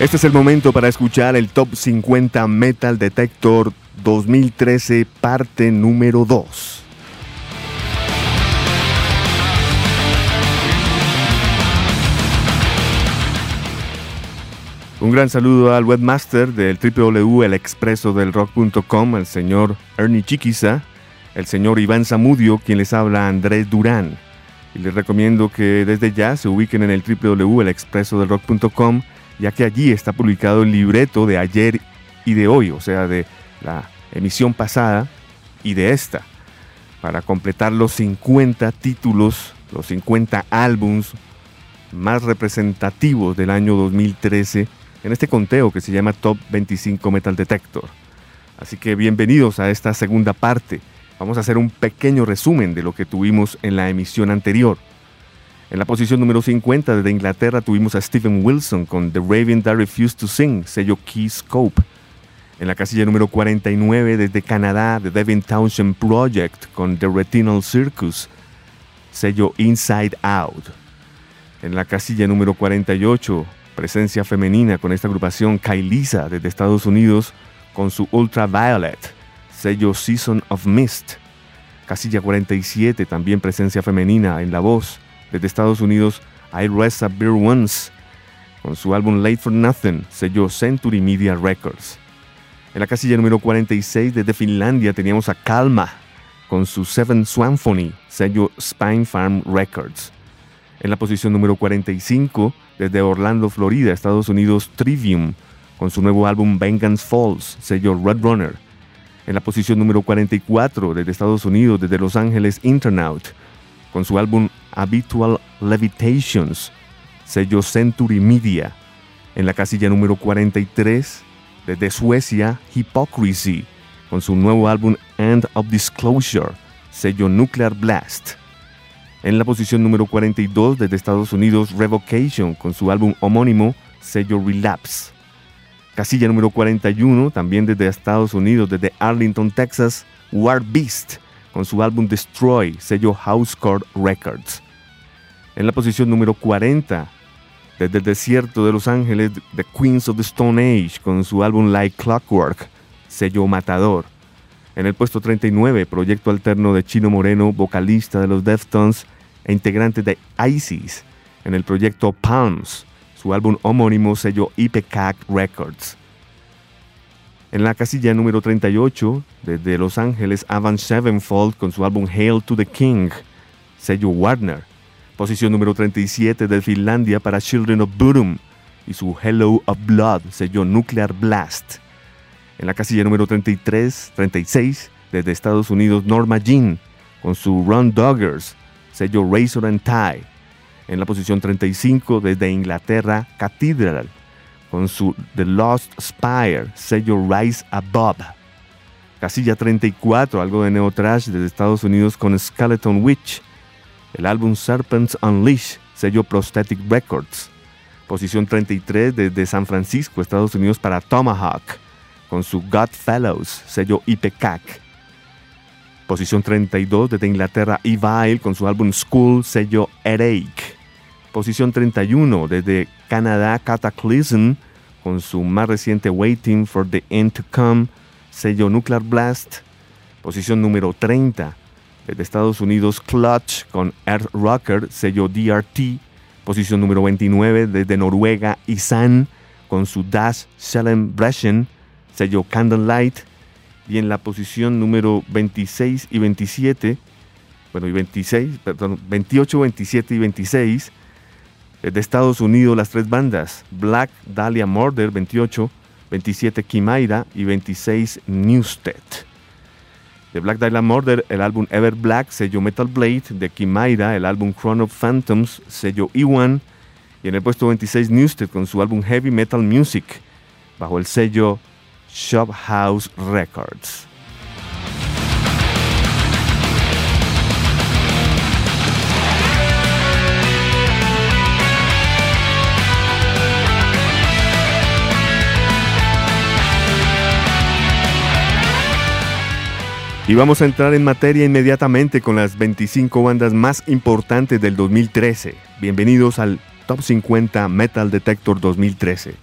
Este es el momento para escuchar el Top 50 Metal Detector 2013, parte número 2. Un gran saludo al webmaster del www.elexpresodelrock.com, el señor Ernie Chiquiza, el señor Iván Zamudio, quien les habla Andrés Durán. Y les recomiendo que desde ya se ubiquen en el www.elexpresodelrock.com ya que allí está publicado el libreto de ayer y de hoy, o sea, de la emisión pasada y de esta, para completar los 50 títulos, los 50 álbums más representativos del año 2013 en este conteo que se llama Top 25 Metal Detector. Así que bienvenidos a esta segunda parte. Vamos a hacer un pequeño resumen de lo que tuvimos en la emisión anterior. En la posición número 50 desde Inglaterra tuvimos a Stephen Wilson con The Raven That Refused to Sing, sello Keyscope. En la casilla número 49 desde Canadá, The Devin Townshend Project con The Retinal Circus, sello Inside Out. En la casilla número 48, presencia femenina con esta agrupación Kailisa desde Estados Unidos con su Ultraviolet, sello Season of Mist. Casilla 47, también presencia femenina en la voz desde Estados Unidos, I Rest a Beer Once, con su álbum Late for Nothing, selló Century Media Records. En la casilla número 46 desde Finlandia teníamos a Kalma, con su Seven Swanphony, sello Spine Farm Records. En la posición número 45, desde Orlando, Florida, Estados Unidos, Trivium, con su nuevo álbum Vengeance Falls, sello Red Runner. En la posición número 44, desde Estados Unidos, desde Los Ángeles, Internaut, con su álbum Habitual Levitations, sello Century Media. En la casilla número 43, desde Suecia, Hypocrisy, con su nuevo álbum End of Disclosure, sello Nuclear Blast. En la posición número 42, desde Estados Unidos, Revocation, con su álbum homónimo, sello Relapse. Casilla número 41, también desde Estados Unidos, desde Arlington, Texas, War Beast, con su álbum Destroy, sello Housecore Records. En la posición número 40, desde el desierto de Los Ángeles, The Queens of the Stone Age, con su álbum Like Clockwork, sello Matador. En el puesto 39, proyecto alterno de Chino Moreno, vocalista de los Deftones e integrante de ISIS, en el proyecto Palms, su álbum homónimo sello IPCAC Records. En la casilla número 38, desde Los Ángeles, Avance Sevenfold con su álbum Hail to the King, sello Warner. Posición número 37 de Finlandia para Children of Bodom y su Hello of Blood, sello Nuclear Blast. En la casilla número 33, 36, desde Estados Unidos, Norma Jean con su Run Doggers, sello Razor and Tie. En la posición 35, desde Inglaterra, Cathedral con su The Lost Spire, sello Rise Above. Casilla 34, algo de neotrash desde Estados Unidos con Skeleton Witch. El álbum Serpents Unleash, sello Prosthetic Records. Posición 33 desde San Francisco, Estados Unidos para Tomahawk, con su Godfellows, sello IPCAC. Posición 32 desde Inglaterra Evil con su álbum School, sello Headache. Posición 31 desde Canadá Cataclysm con su más reciente Waiting for the End to Come, sello Nuclear Blast. Posición número 30 desde Estados Unidos Clutch con Earth Rocker, sello DRT. Posición número 29 desde Noruega Isan con su Dash Celebration, sello Candlelight. Y en la posición número 26 y 27, bueno, y 26, perdón, 28, 27 y 26, de Estados Unidos las tres bandas, Black Dahlia Murder 28, 27 Kimaira y 26 Newstead. De Black Dahlia Murder el álbum Ever Black, sello Metal Blade, de Kimaira el álbum Chrono Phantoms, sello E1, y en el puesto 26 Newstead con su álbum Heavy Metal Music, bajo el sello Shop House Records. Y vamos a entrar en materia inmediatamente con las 25 bandas más importantes del 2013. Bienvenidos al Top 50 Metal Detector 2013.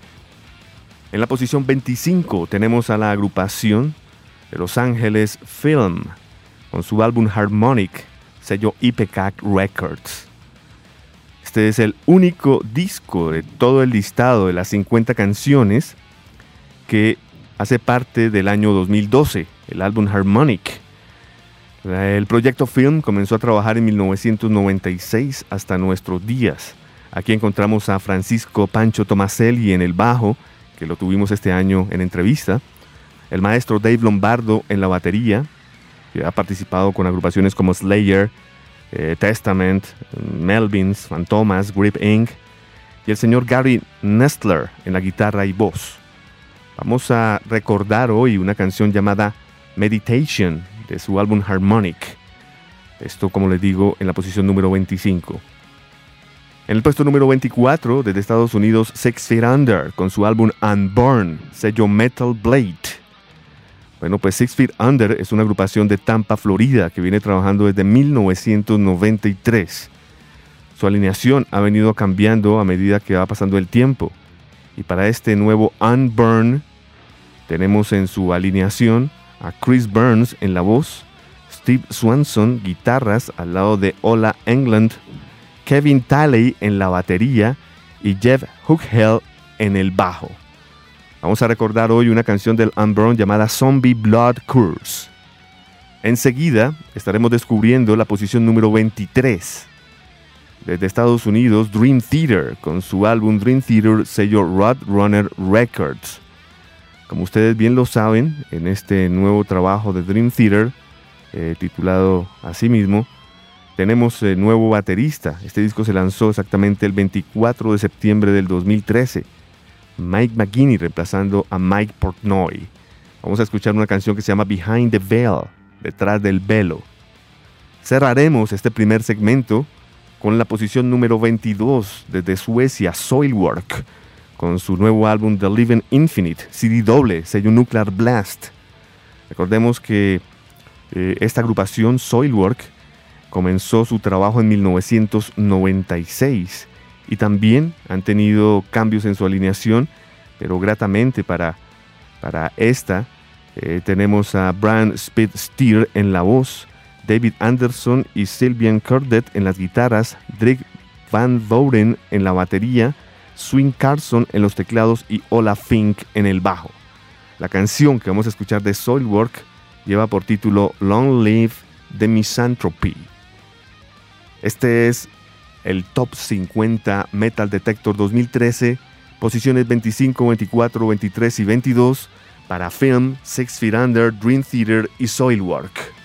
En la posición 25 tenemos a la agrupación de Los Ángeles Film con su álbum Harmonic, sello IPCAC Records. Este es el único disco de todo el listado de las 50 canciones que hace parte del año 2012, el álbum Harmonic. El proyecto Film comenzó a trabajar en 1996 hasta nuestros días. Aquí encontramos a Francisco Pancho Tomaselli en el bajo, que lo tuvimos este año en entrevista, el maestro Dave Lombardo en la batería, que ha participado con agrupaciones como Slayer, eh, Testament, Melvins, Fantomas, Grip Inc., y el señor Gary Nestler en la guitarra y voz. Vamos a recordar hoy una canción llamada Meditation de su álbum Harmonic. Esto, como les digo, en la posición número 25. En el puesto número 24, desde Estados Unidos, Six Feet Under, con su álbum Unborn, sello Metal Blade. Bueno, pues Six Feet Under es una agrupación de Tampa, Florida, que viene trabajando desde 1993. Su alineación ha venido cambiando a medida que va pasando el tiempo. Y para este nuevo Unburn, tenemos en su alineación a Chris Burns en la voz, Steve Swanson, guitarras, al lado de Ola England, Kevin Talley en la batería y Jeff Hookhell en el bajo. Vamos a recordar hoy una canción del Unborn llamada Zombie Blood Curse. Enseguida estaremos descubriendo la posición número 23. Desde Estados Unidos, Dream Theater, con su álbum Dream Theater sello Roadrunner Records. Como ustedes bien lo saben, en este nuevo trabajo de Dream Theater, eh, titulado así mismo, tenemos el nuevo baterista. Este disco se lanzó exactamente el 24 de septiembre del 2013. Mike McGinney reemplazando a Mike Portnoy. Vamos a escuchar una canción que se llama Behind the Veil, detrás del velo. Cerraremos este primer segmento con la posición número 22 desde Suecia, Soilwork, con su nuevo álbum The Living Infinite, CD doble, sello Nuclear Blast. Recordemos que eh, esta agrupación, Soilwork, comenzó su trabajo en 1996 y también han tenido cambios en su alineación, pero gratamente para, para esta eh, tenemos a Brian Speed Steer en la voz, David Anderson y Sylvian Curdet en las guitarras, Drake Van Voren en la batería, Swing Carson en los teclados y Ola Fink en el bajo. La canción que vamos a escuchar de Soilwork lleva por título Long Live the Misanthropy. Este es el Top 50 Metal Detector 2013, posiciones 25, 24, 23 y 22 para Film, Six Feet Under, Dream Theater y Soilwork.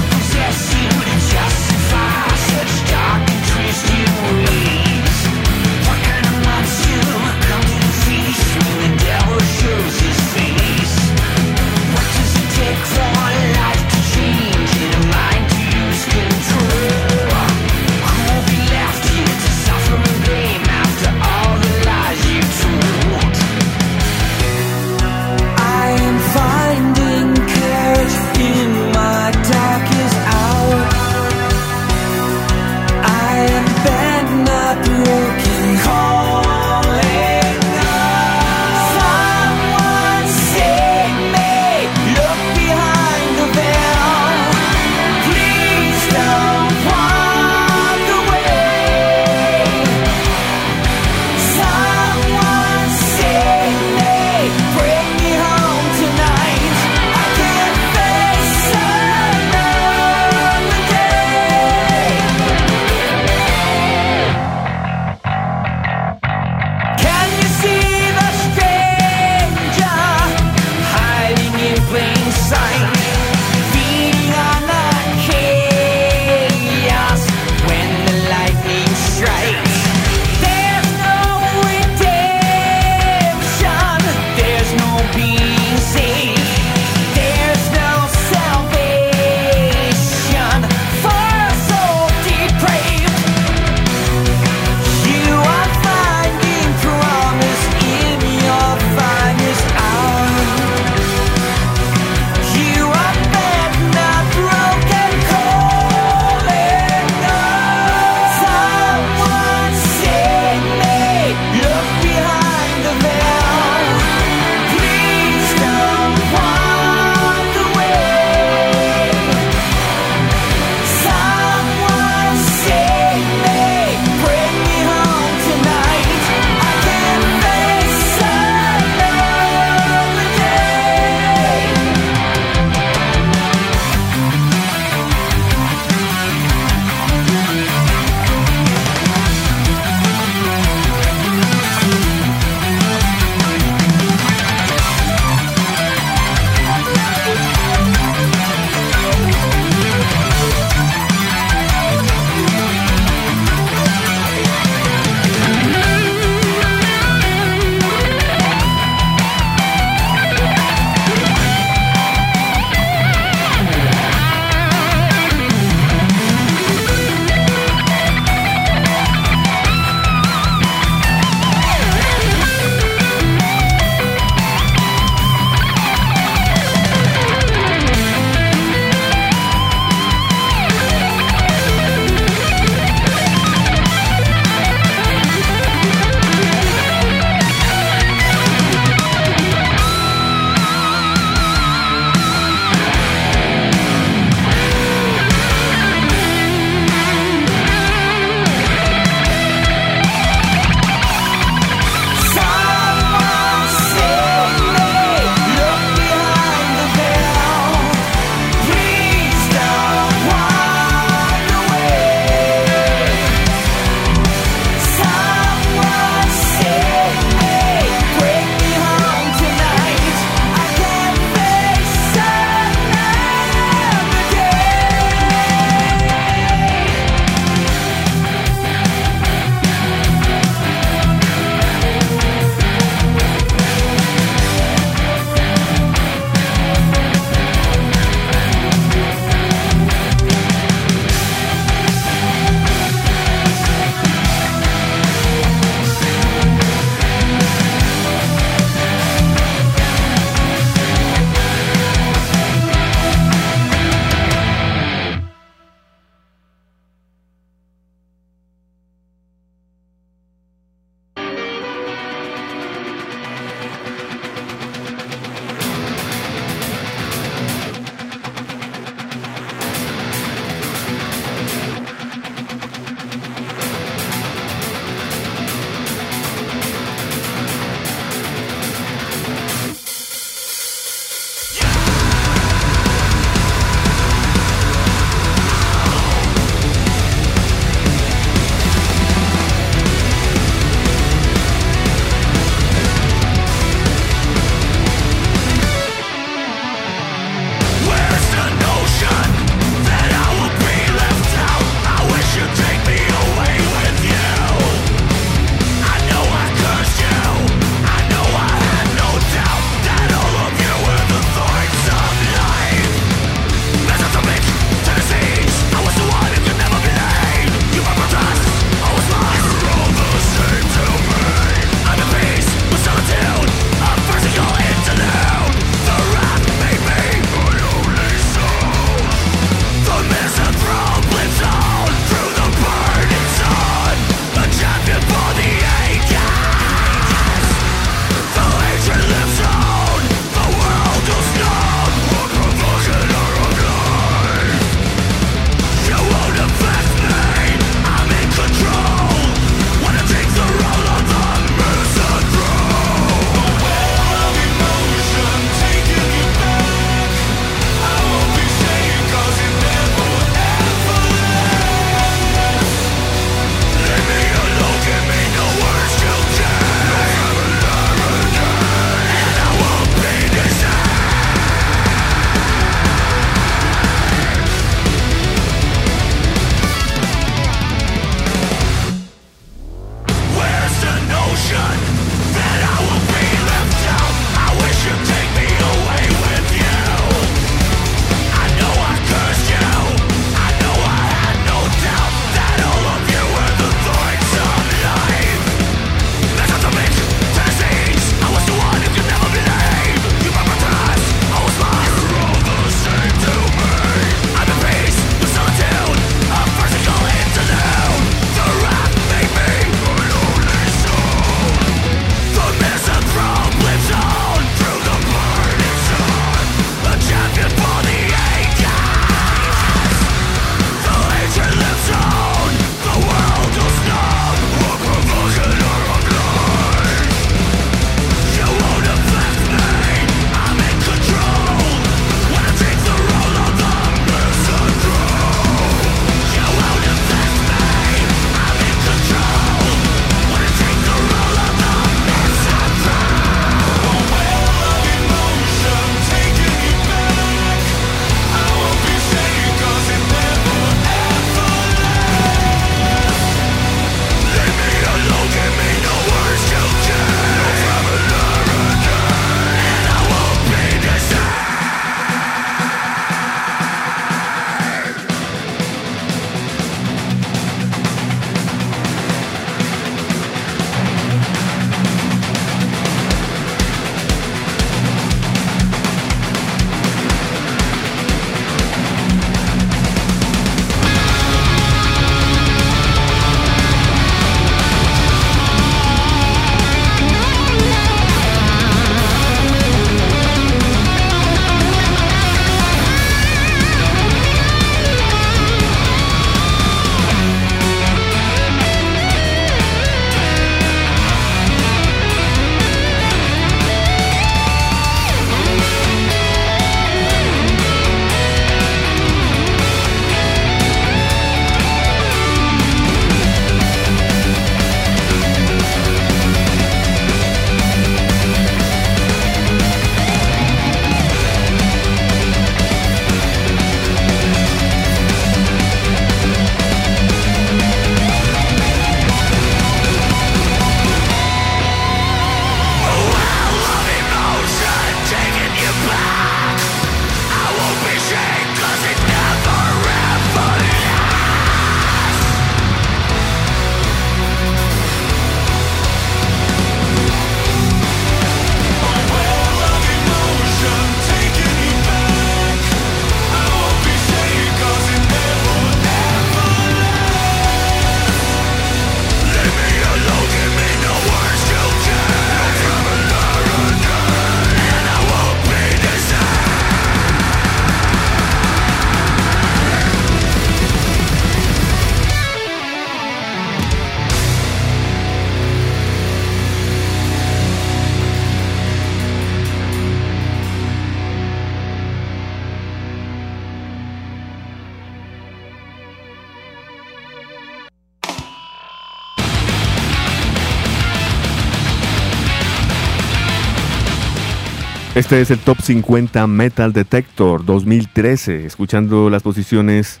Este es el Top 50 Metal Detector 2013, escuchando las posiciones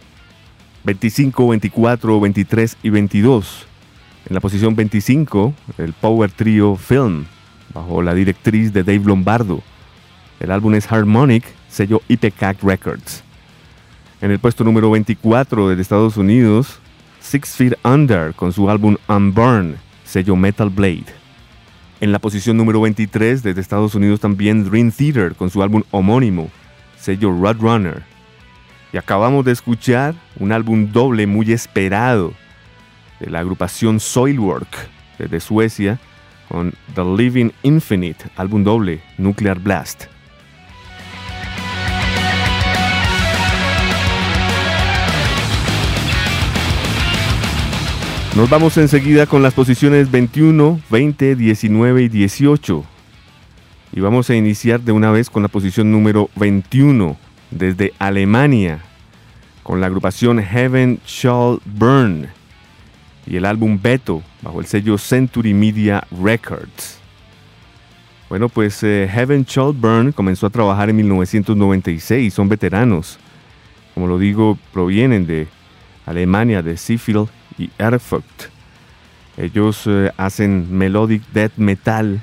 25, 24, 23 y 22. En la posición 25, el Power Trio Film, bajo la directriz de Dave Lombardo. El álbum es Harmonic, sello IPCAC Records. En el puesto número 24 de Estados Unidos, Six Feet Under con su álbum Unburn, sello Metal Blade. En la posición número 23 desde Estados Unidos también Dream Theater con su álbum homónimo, sello Runner. Y acabamos de escuchar un álbum doble muy esperado de la agrupación Soilwork desde Suecia con The Living Infinite, álbum doble Nuclear Blast. Nos vamos enseguida con las posiciones 21, 20, 19 y 18. Y vamos a iniciar de una vez con la posición número 21 desde Alemania, con la agrupación Heaven Shall Burn y el álbum Beto bajo el sello Century Media Records. Bueno, pues eh, Heaven Shall Burn comenzó a trabajar en 1996, son veteranos. Como lo digo, provienen de Alemania, de Seafield y Erfurt. Ellos eh, hacen melodic death metal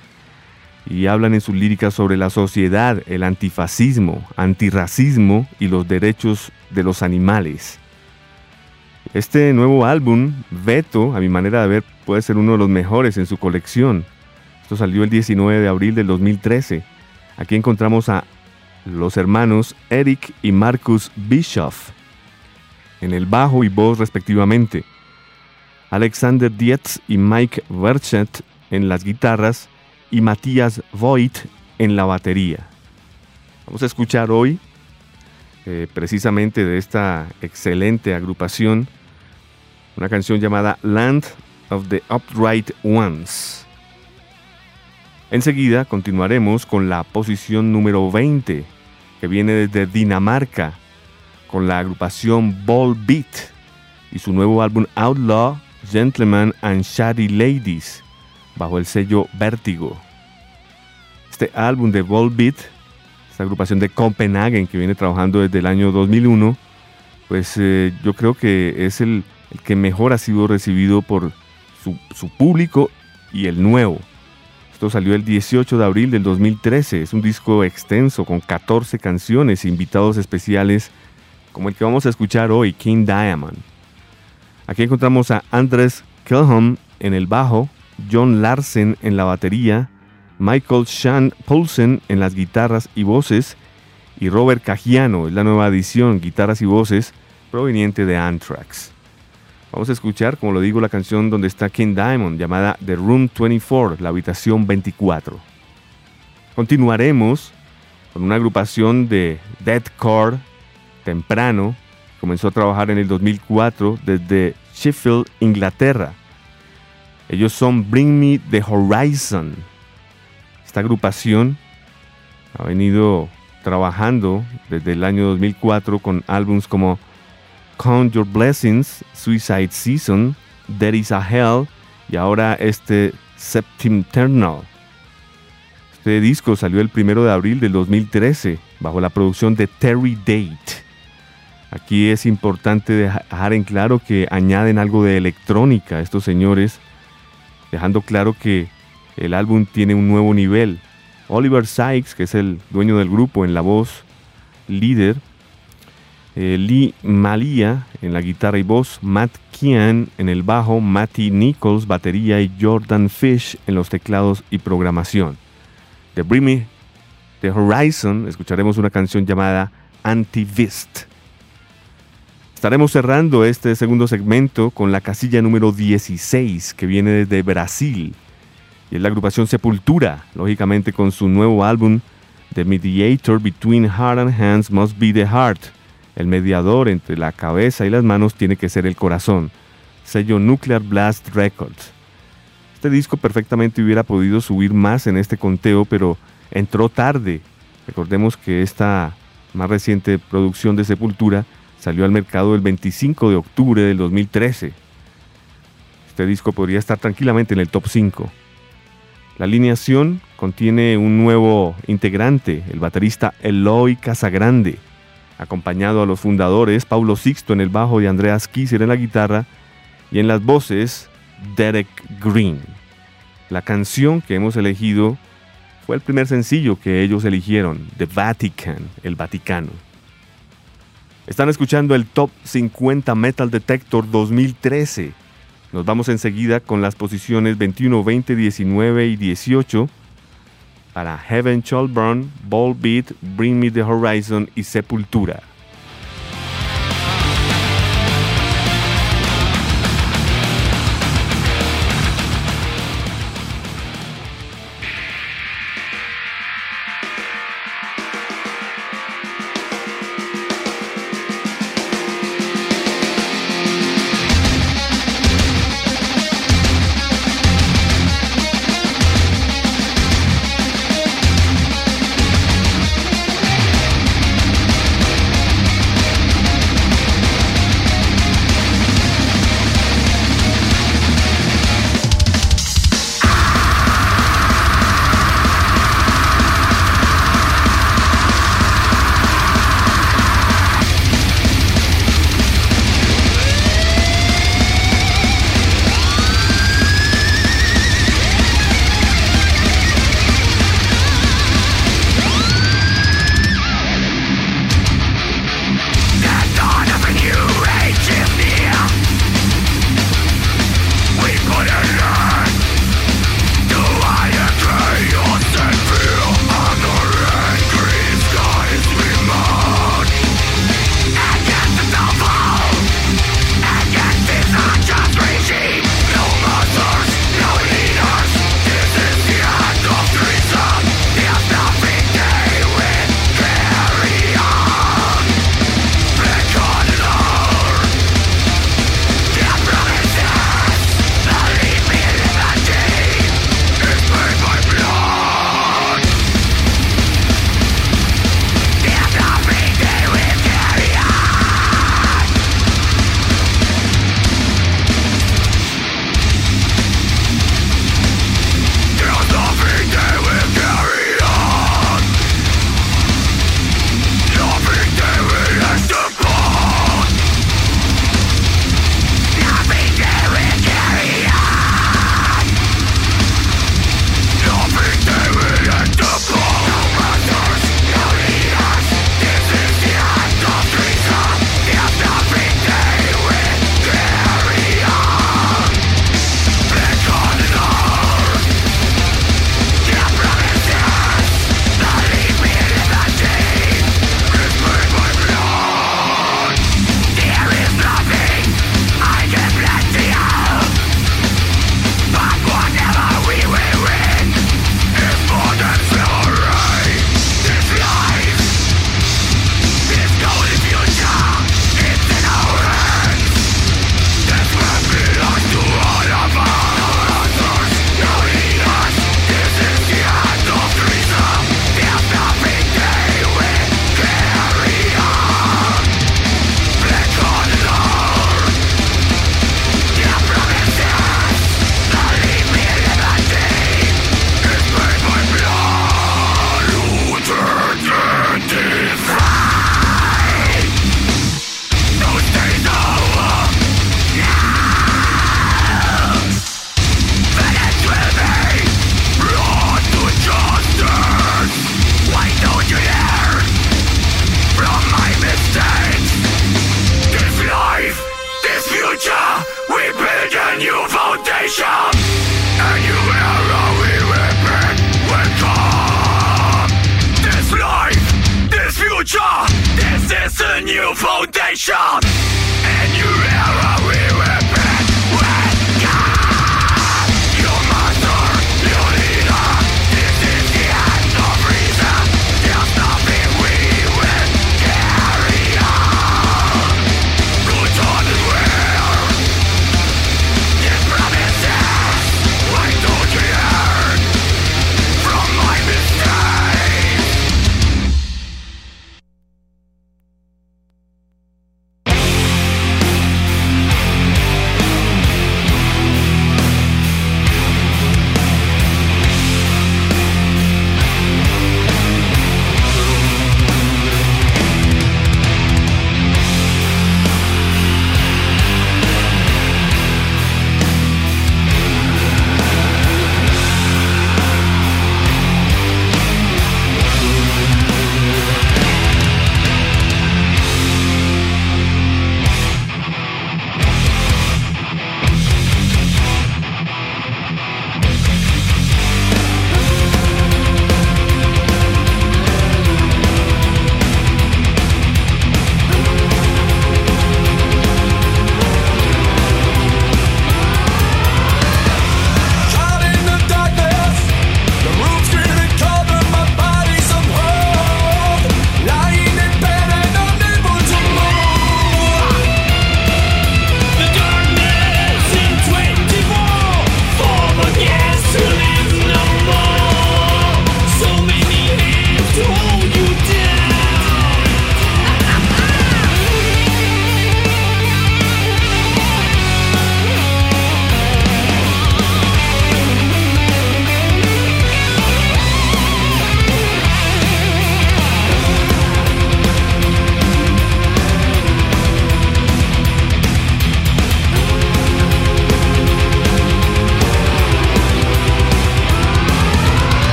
y hablan en sus líricas sobre la sociedad, el antifascismo, antirracismo y los derechos de los animales. Este nuevo álbum, Veto, a mi manera de ver, puede ser uno de los mejores en su colección. Esto salió el 19 de abril del 2013. Aquí encontramos a los hermanos Eric y Marcus Bischoff en el bajo y voz respectivamente. Alexander Dietz y Mike Verchet en las guitarras y Matías Voigt en la batería. Vamos a escuchar hoy, eh, precisamente de esta excelente agrupación, una canción llamada Land of the Upright Ones. Enseguida continuaremos con la posición número 20, que viene desde Dinamarca, con la agrupación Ball Beat y su nuevo álbum Outlaw Gentlemen and Shady Ladies, bajo el sello Vértigo. Este álbum de Volbeat, esta agrupación de Copenhagen que viene trabajando desde el año 2001, pues eh, yo creo que es el, que mejor ha sido recibido por su, público y el nuevo. Esto salió el 18 de abril del 2013. Es un disco extenso con 14 canciones e invitados especiales como el que vamos a escuchar hoy, King Diamond. Aquí encontramos a Andres Kilholm en el bajo, John Larsen en la batería, Michael Shan Poulsen en las guitarras y voces, y Robert Cagiano en la nueva edición, guitarras y voces, proveniente de Anthrax. Vamos a escuchar, como lo digo, la canción donde está King Diamond, llamada The Room 24, la habitación 24. Continuaremos con una agrupación de deathcore temprano, Comenzó a trabajar en el 2004 desde Sheffield, Inglaterra. Ellos son Bring Me the Horizon. Esta agrupación ha venido trabajando desde el año 2004 con álbums como Count Your Blessings, Suicide Season, There is a Hell y ahora este Septimternal. Este disco salió el 1 de abril del 2013 bajo la producción de Terry Date. Aquí es importante dejar en claro que añaden algo de electrónica a estos señores, dejando claro que el álbum tiene un nuevo nivel. Oliver Sykes, que es el dueño del grupo en la voz líder, eh, Lee Malia en la guitarra y voz, Matt Kian en el bajo, Matty Nichols batería y Jordan Fish en los teclados y programación. De Bring The Horizon escucharemos una canción llamada Anti-Vist. Estaremos cerrando este segundo segmento con la casilla número 16 que viene desde Brasil y es la agrupación Sepultura, lógicamente con su nuevo álbum The Mediator Between Heart and Hands Must Be the Heart. El mediador entre la cabeza y las manos tiene que ser el corazón. Sello Nuclear Blast Records. Este disco perfectamente hubiera podido subir más en este conteo, pero entró tarde. Recordemos que esta más reciente producción de Sepultura Salió al mercado el 25 de octubre del 2013. Este disco podría estar tranquilamente en el top 5. La alineación contiene un nuevo integrante, el baterista Eloy Casagrande, acompañado a los fundadores Paulo Sixto en el bajo y Andreas Kisser en la guitarra y en las voces Derek Green. La canción que hemos elegido fue el primer sencillo que ellos eligieron, The Vatican, el Vaticano. Están escuchando el Top 50 Metal Detector 2013. Nos vamos enseguida con las posiciones 21, 20, 19 y 18 para Heaven Shall Burn, Ball Beat, Bring Me the Horizon y Sepultura.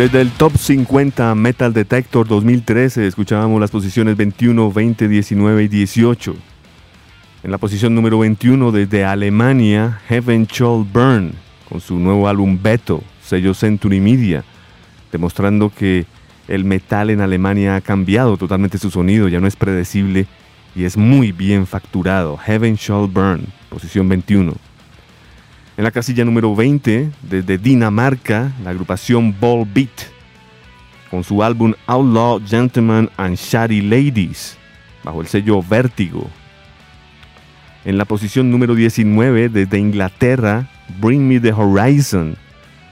Desde el Top 50 Metal Detector 2013 escuchábamos las posiciones 21, 20, 19 y 18. En la posición número 21 desde Alemania, Heaven Shall Burn, con su nuevo álbum Beto, sello Century Media, demostrando que el metal en Alemania ha cambiado totalmente su sonido, ya no es predecible y es muy bien facturado. Heaven Shall Burn, posición 21. En la casilla número 20, desde Dinamarca, la agrupación Ball Beat, con su álbum Outlaw Gentlemen and Shady Ladies, bajo el sello Vértigo. En la posición número 19, desde Inglaterra, Bring Me the Horizon,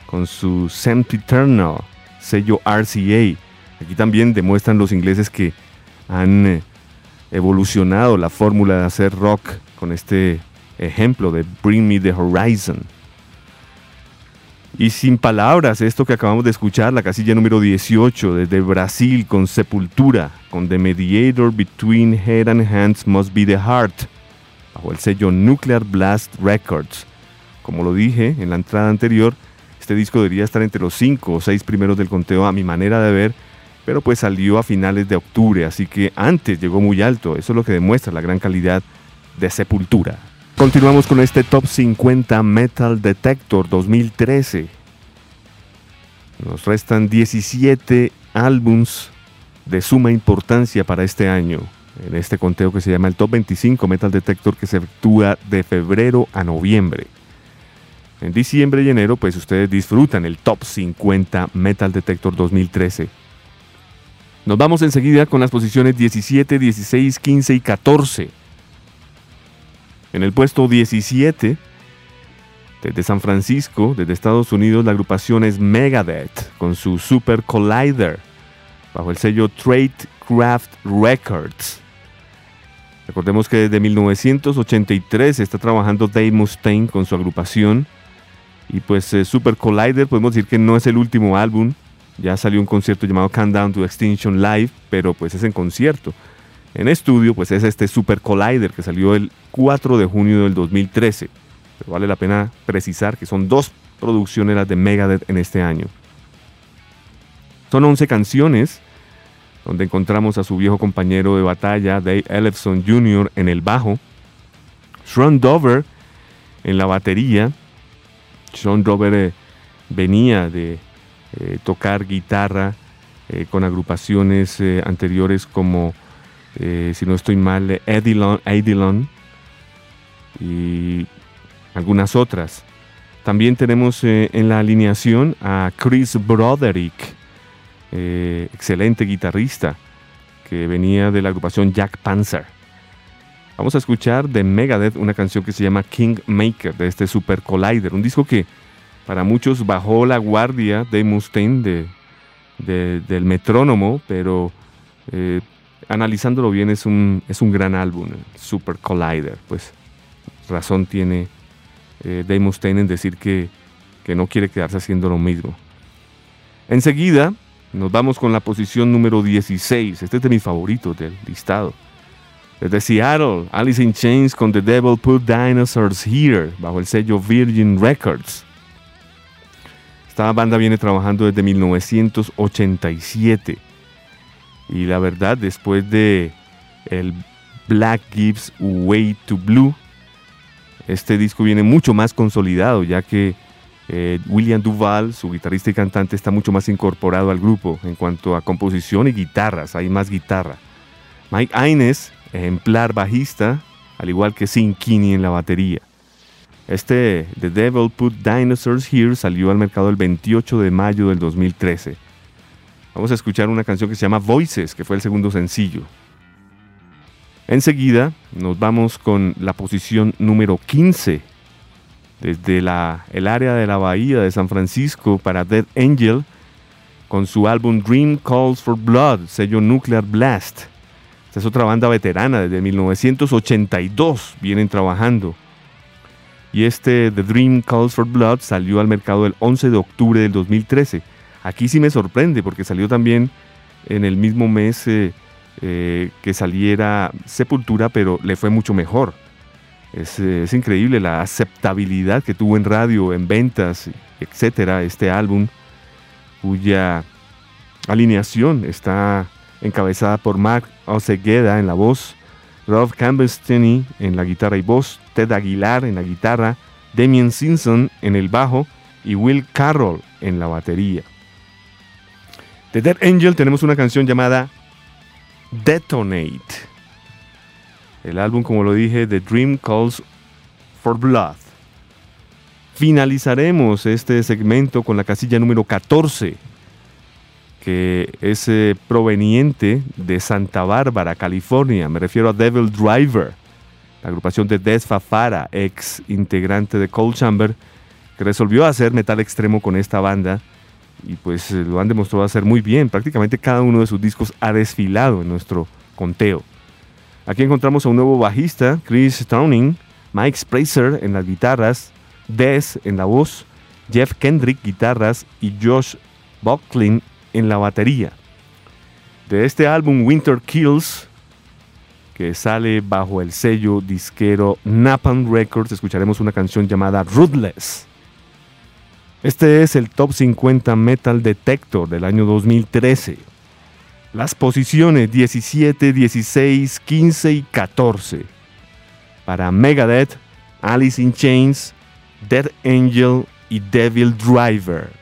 con su Eternal, sello RCA. Aquí también demuestran los ingleses que han eh, evolucionado la fórmula de hacer rock con este ejemplo de Bring Me the Horizon. Y sin palabras, esto que acabamos de escuchar, la casilla número 18, desde Brasil con Sepultura, con The Mediator Between Head and Hands Must Be the Heart, bajo el sello Nuclear Blast Records. Como lo dije en la entrada anterior, este disco debería estar entre los 5 o 6 primeros del conteo a mi manera de ver, pero pues salió a finales de octubre, así que antes llegó muy alto. Eso es lo que demuestra la gran calidad de Sepultura. Continuamos con este Top 50 Metal Detector 2013. Nos restan 17 álbums de suma importancia para este año, en este conteo que se llama el Top 25 Metal Detector que se efectúa de febrero a noviembre. En diciembre y enero, pues ustedes disfrutan el Top 50 Metal Detector 2013. Nos vamos enseguida con las posiciones 17, 16, 15 y 14. En el puesto 17, desde San Francisco, desde Estados Unidos, la agrupación es Megadeth con su Super Collider bajo el sello Tradecraft Records. Recordemos que desde 1983 está trabajando Dave Mustaine con su agrupación. Y pues eh, Super Collider podemos decir que no es el último álbum. Ya salió un concierto llamado Countdown to Extinction Live, pero pues es en concierto. En estudio pues es este Super Collider que salió el 4 de junio del 2013. Pero vale la pena precisar que son dos producciones de Megadeth en este año. Son 11 canciones donde encontramos a su viejo compañero de batalla, Dave Ellefson Jr. en el bajo, Sean Dover en la batería. Sean Dover eh, venía de eh, tocar guitarra eh, con agrupaciones anteriores como, si no estoy mal, Edilon, Edilon y algunas otras. También tenemos eh, en la alineación a Chris Broderick, eh, excelente guitarrista que venía de la agrupación Jack Panzer. Vamos a escuchar de Megadeth una canción que se llama King Maker de este Super Collider, un disco que para muchos bajó la guardia de Mustaine de, del metrónomo, pero eh, analizándolo bien es un, es un gran álbum, Super Collider. Pues razón tiene eh, Dave en decir que, que no quiere quedarse haciendo lo mismo. Enseguida nos vamos con la posición número 16. Este es de mis favoritos del listado. Desde Seattle, Alice in Chains con The Devil Put Dinosaurs Here, bajo el sello Virgin Records. Esta banda viene trabajando desde 1987. Y la verdad, después de el Black Gives Way to Blue, este disco viene mucho más consolidado, ya que eh, William Duval, su guitarrista y cantante, está mucho más incorporado al grupo en cuanto a composición y guitarras, hay más guitarra. Mike Aines, ejemplar bajista, al igual que Sin Kinney en la batería. Este The Devil Put Dinosaurs Here salió al mercado el 28 de mayo del 2013. Vamos a escuchar una canción que se llama Voices, que fue el segundo sencillo. Enseguida nos vamos con la posición número 15 desde el área de la bahía de San Francisco para Dead Angel con su álbum Dream Calls for Blood, sello Nuclear Blast. Esta es otra banda veterana, desde 1982 vienen trabajando. Y este The Dream Calls for Blood salió al mercado el 11 de octubre del 2013. Aquí sí me sorprende porque salió también en el mismo mes eh, eh, que saliera Sepultura, pero le fue mucho mejor. Es, increíble la aceptabilidad que tuvo en radio, en ventas, etcétera, este álbum. cuya alineación está encabezada por Mark Osegueda en la voz, Rob Campbell-Stinney en la guitarra y voz, Ted Aguilar en la guitarra, Damien Simpson en el bajo y Will Carroll en la batería. De Dead Angel tenemos una canción llamada Detonate. El álbum, como lo dije, The Dream Calls for Blood. Finalizaremos este segmento con la casilla número 14, que es eh, proveniente de Santa Bárbara, California. Me refiero a Devil Driver, la agrupación de Des Fafara, ex integrante de Cold Chamber, que resolvió hacer metal extremo con esta banda y pues eh, lo han demostrado hacer muy bien. Prácticamente cada uno de sus discos ha desfilado en nuestro conteo. Aquí encontramos a un nuevo bajista, Chris Towning, Mike Spracer en las guitarras, Des en la voz, Jeff Kendrick guitarras y Josh Bucklin en la batería. De este álbum Winter Kills, que sale bajo el sello disquero Napalm Records, escucharemos una canción llamada Ruthless. Este es el Top 50 Metal Detector del año 2013. Las posiciones 17, 16, 15 y 14. Para Megadeth, Alice in Chains, Dead Angel y Devil Driver.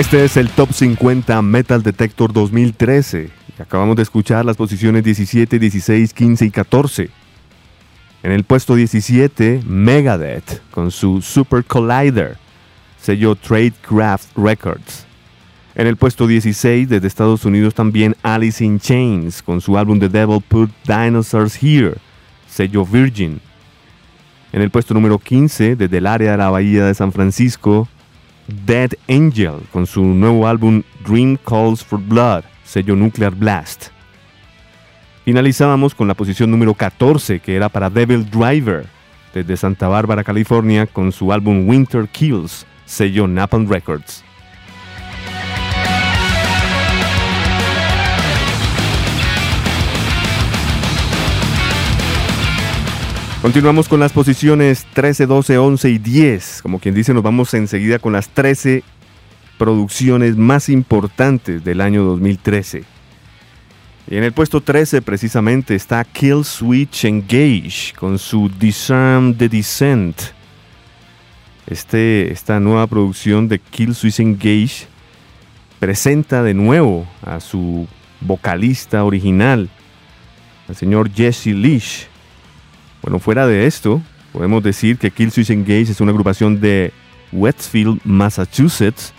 Este es el Top 50 Metal Detector 2013. Y acabamos de escuchar las posiciones 17, 16, 15 y 14. En el puesto 17, Megadeth con su Super Collider, sello Tradecraft Records. En el puesto 16, desde Estados Unidos también Alice in Chains con su álbum The Devil Put Dinosaurs Here, sello Virgin. En el puesto número 15, desde el área de la Bahía de San Francisco, Dead Angel con su nuevo álbum Dream Calls for Blood, sello Nuclear Blast. Finalizábamos con la posición número 14, que era para Devil Driver, desde Santa Bárbara, California, con su álbum Winter Kills, sello Napalm Records. Continuamos con las posiciones 13, 12, 11 y 10. Como quien dice, nos vamos enseguida con las 13 producciones más importantes del año 2013. Y en el puesto 13 precisamente está Kill Switch Engage con su Disarm the Descent. Este, esta nueva producción de Kill Switch Engage presenta de nuevo a su vocalista original, el señor Jesse Leash bueno, fuera de esto, podemos decir que Killswitch Engage es una agrupación de Westfield, Massachusetts,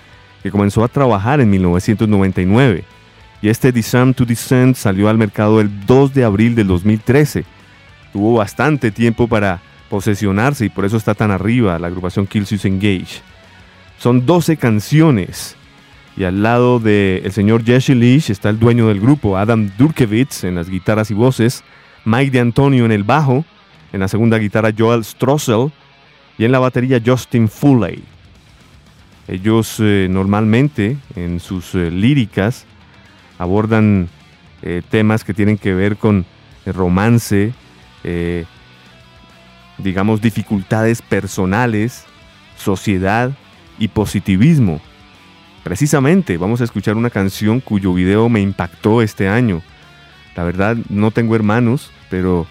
que comenzó a trabajar en 1999. Y este Disarm to Descent salió al mercado el 2 de abril del 2013. Tuvo bastante tiempo para posesionarse y por eso está tan arriba la agrupación Killswitch Engage. Son 12 canciones. Y al lado del señor Jesse Leach está el dueño del grupo, Adam Durkevitz, en las guitarras y voces, Mike de en el bajo, en la segunda guitarra Joel Strossel y en la batería Justin Foley. Ellos eh, normalmente en sus eh, líricas abordan eh, temas que tienen que ver con romance, digamos dificultades personales, sociedad y positivismo. Precisamente vamos a escuchar una canción cuyo video me impactó este año. La verdad no tengo hermanos, pero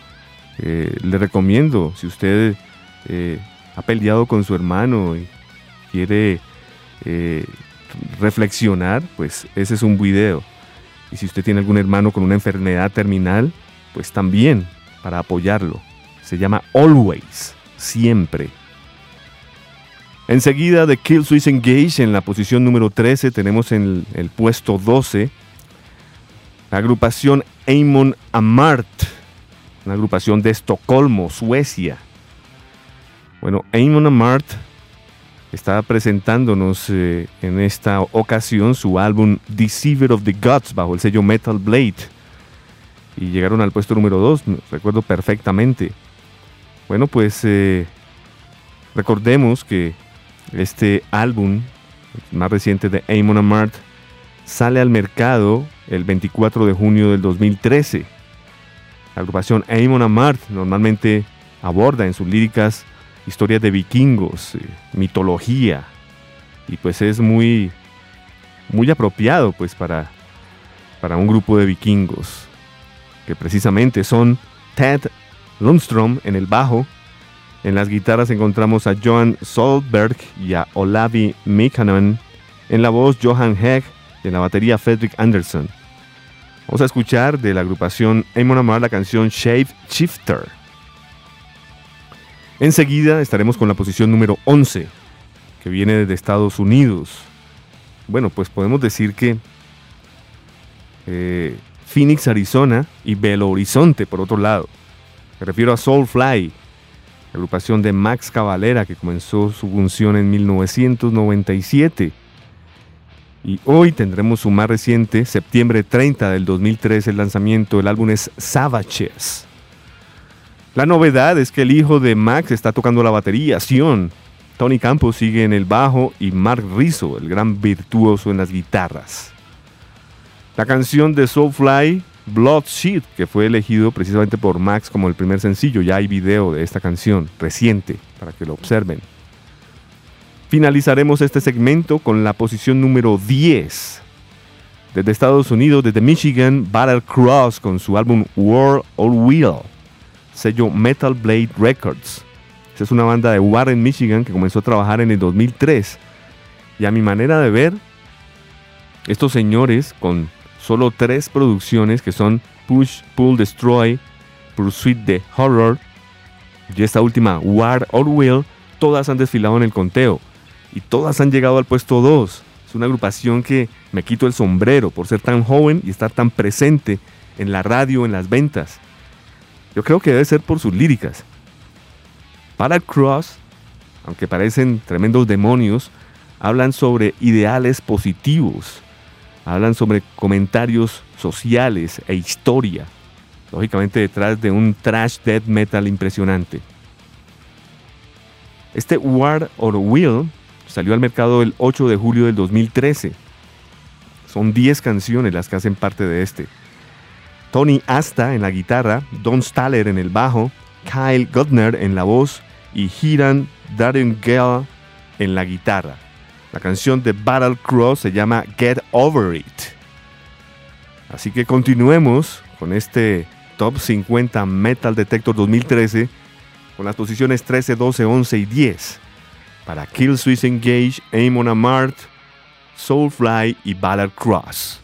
eh, le recomiendo, si usted eh, ha peleado con su hermano y quiere eh, reflexionar, pues ese es un video. Y si usted tiene algún hermano con una enfermedad terminal, pues también para apoyarlo. Se llama Always, siempre. Enseguida de Kill Switch Engage en la posición número 13 tenemos en el, el puesto 12 la agrupación Amon Amart, una agrupación de Estocolmo, Suecia. Bueno, Amon Amart está presentándonos eh, en esta ocasión su álbum Deceiver of the Gods bajo el sello Metal Blade. Y llegaron al puesto número 2, recuerdo perfectamente. Bueno, pues eh, recordemos que este álbum más reciente de Amon Amart sale al mercado el 24 de junio del 2013. La agrupación Amon Amart normalmente aborda en sus líricas historias de vikingos, eh, mitología, y pues es muy, muy apropiado pues para, para un grupo de vikingos, que precisamente son Ted Lundstrom en el bajo, en las guitarras encontramos a Johan Solberg y a Olavi Mikanen, en la voz Johan Hegg y en la batería Fredrik Anderson. Vamos a escuchar de la agrupación Amon Amart la canción Shape Shifter. Enseguida estaremos con la posición número 11, que viene desde Estados Unidos. Bueno, pues podemos decir que eh, Phoenix, Arizona y Belo Horizonte, por otro lado. Me refiero a Soulfly, agrupación de Max Cavalera que comenzó su función en 1997. Y hoy tendremos su más reciente, septiembre 30 del 2003, el lanzamiento del álbum es Savages. La novedad es que el hijo de Max está tocando la batería, Sion. Tony Campos sigue en el bajo y Mark Rizzo, el gran virtuoso en las guitarras. La canción de Soulfly, Blood Sheet, que fue elegido precisamente por Max como el primer sencillo, ya hay video de esta canción reciente para que lo observen. Finalizaremos este segmento con la posición número 10. Desde Estados Unidos, desde Michigan, Battle Cross con su álbum World All Wheel sello Metal Blade Records. Esta es una banda de Warren, Michigan, que comenzó a trabajar en el 2003. Y a mi manera de ver, estos señores con solo tres producciones que son Push, Pull, Destroy, Pursuit the Horror y esta última War or Will, todas han desfilado en el conteo y todas han llegado al puesto 2. Es una agrupación que me quito el sombrero por ser tan joven y estar tan presente en la radio, en las ventas. Yo creo que debe ser por sus líricas. Para Cross, aunque parecen tremendos demonios, hablan sobre ideales positivos, hablan sobre comentarios sociales e historia, lógicamente detrás de un trash death metal impresionante. Este War or Will salió al mercado el 8 de julio del 2013. Son 10 canciones las que hacen parte de este. Tony Asta en la guitarra, Don Staller en el bajo, Kyle Gutner en la voz y Hiran Darengale en la guitarra. La canción de Battle Cross se llama Get Over It. Así que continuemos con este Top 50 Metal Detector 2013 con las posiciones 13, 12, 11 y 10 para Kill Switch Engage, Aim on a Mart, Soulfly y Battle Cross.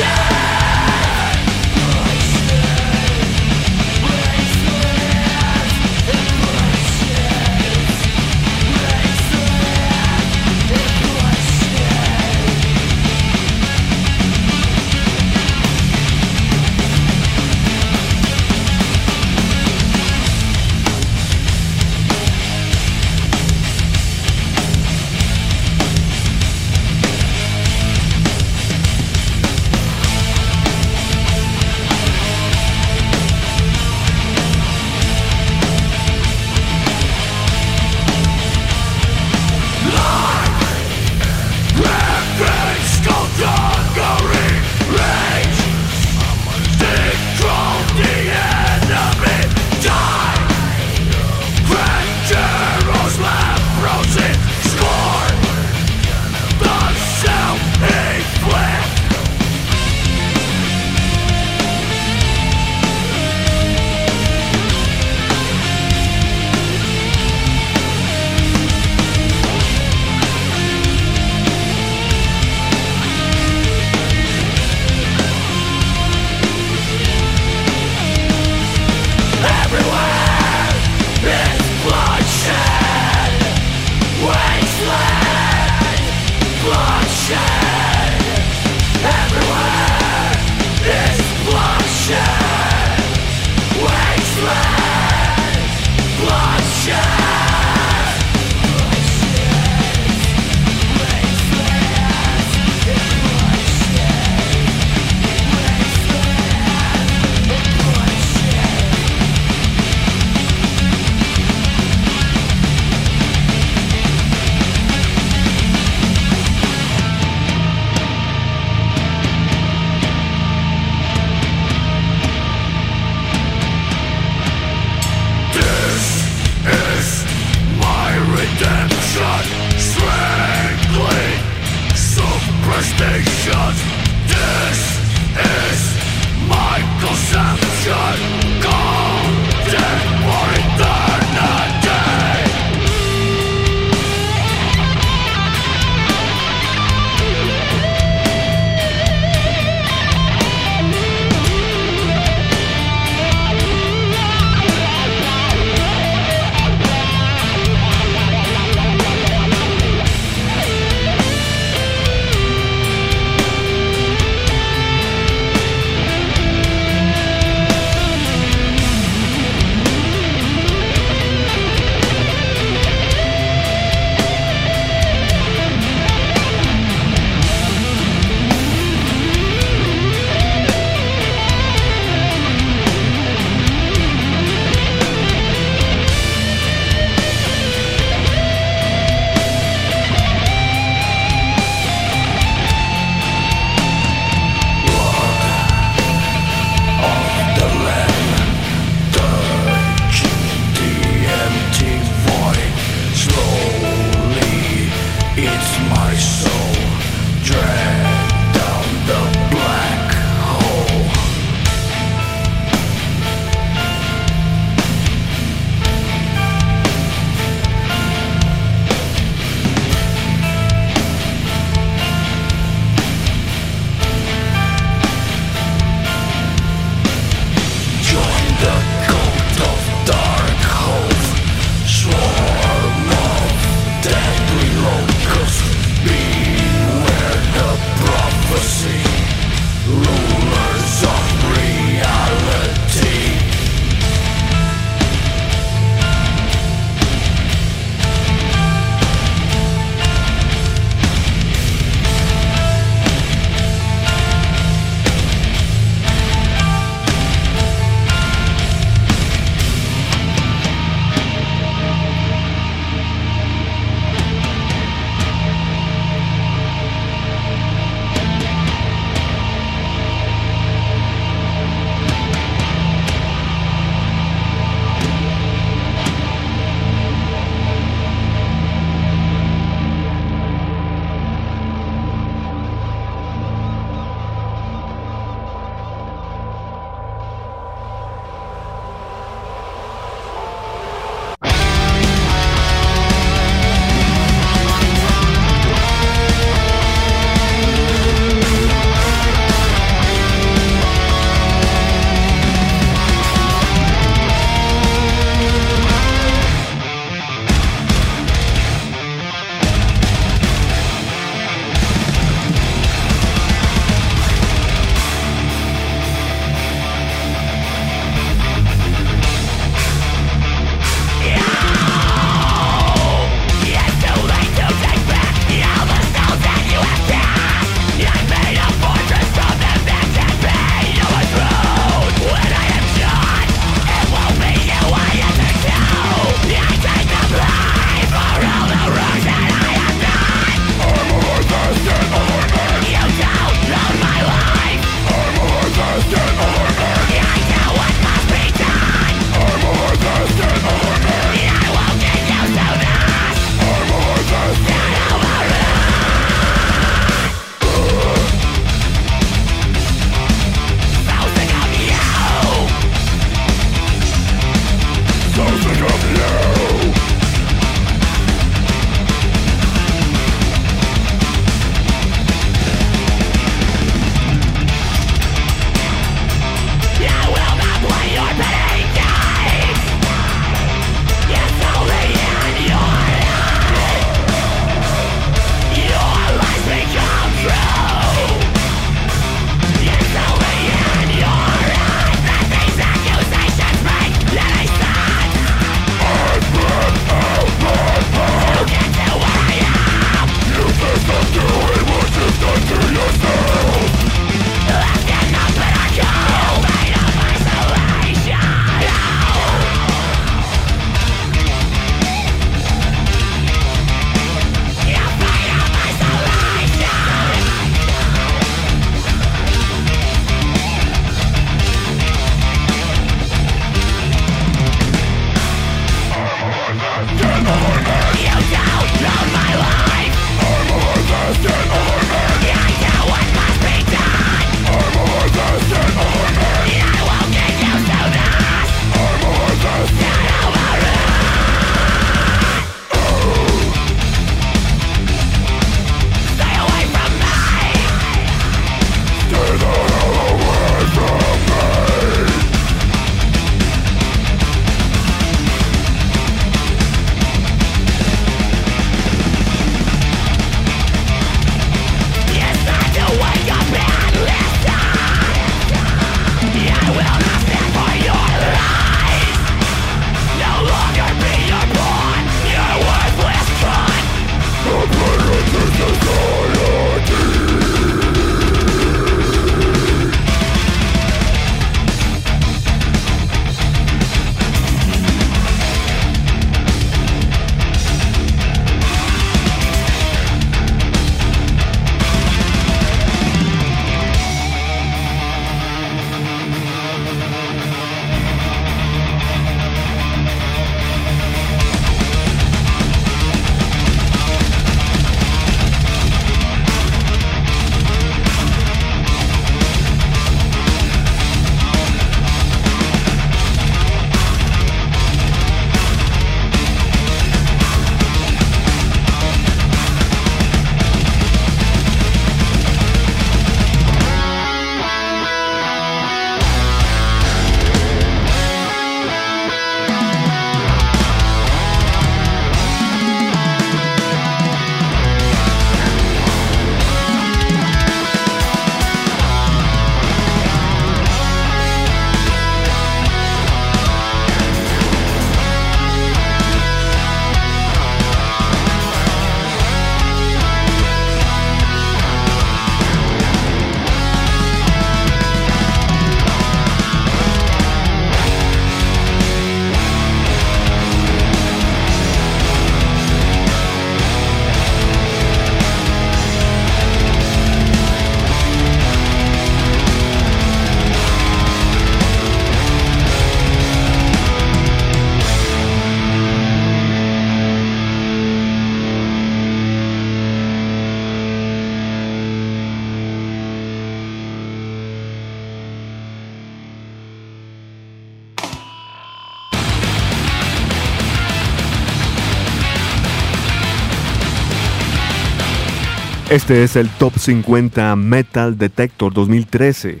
Este es el Top 50 Metal Detector 2013.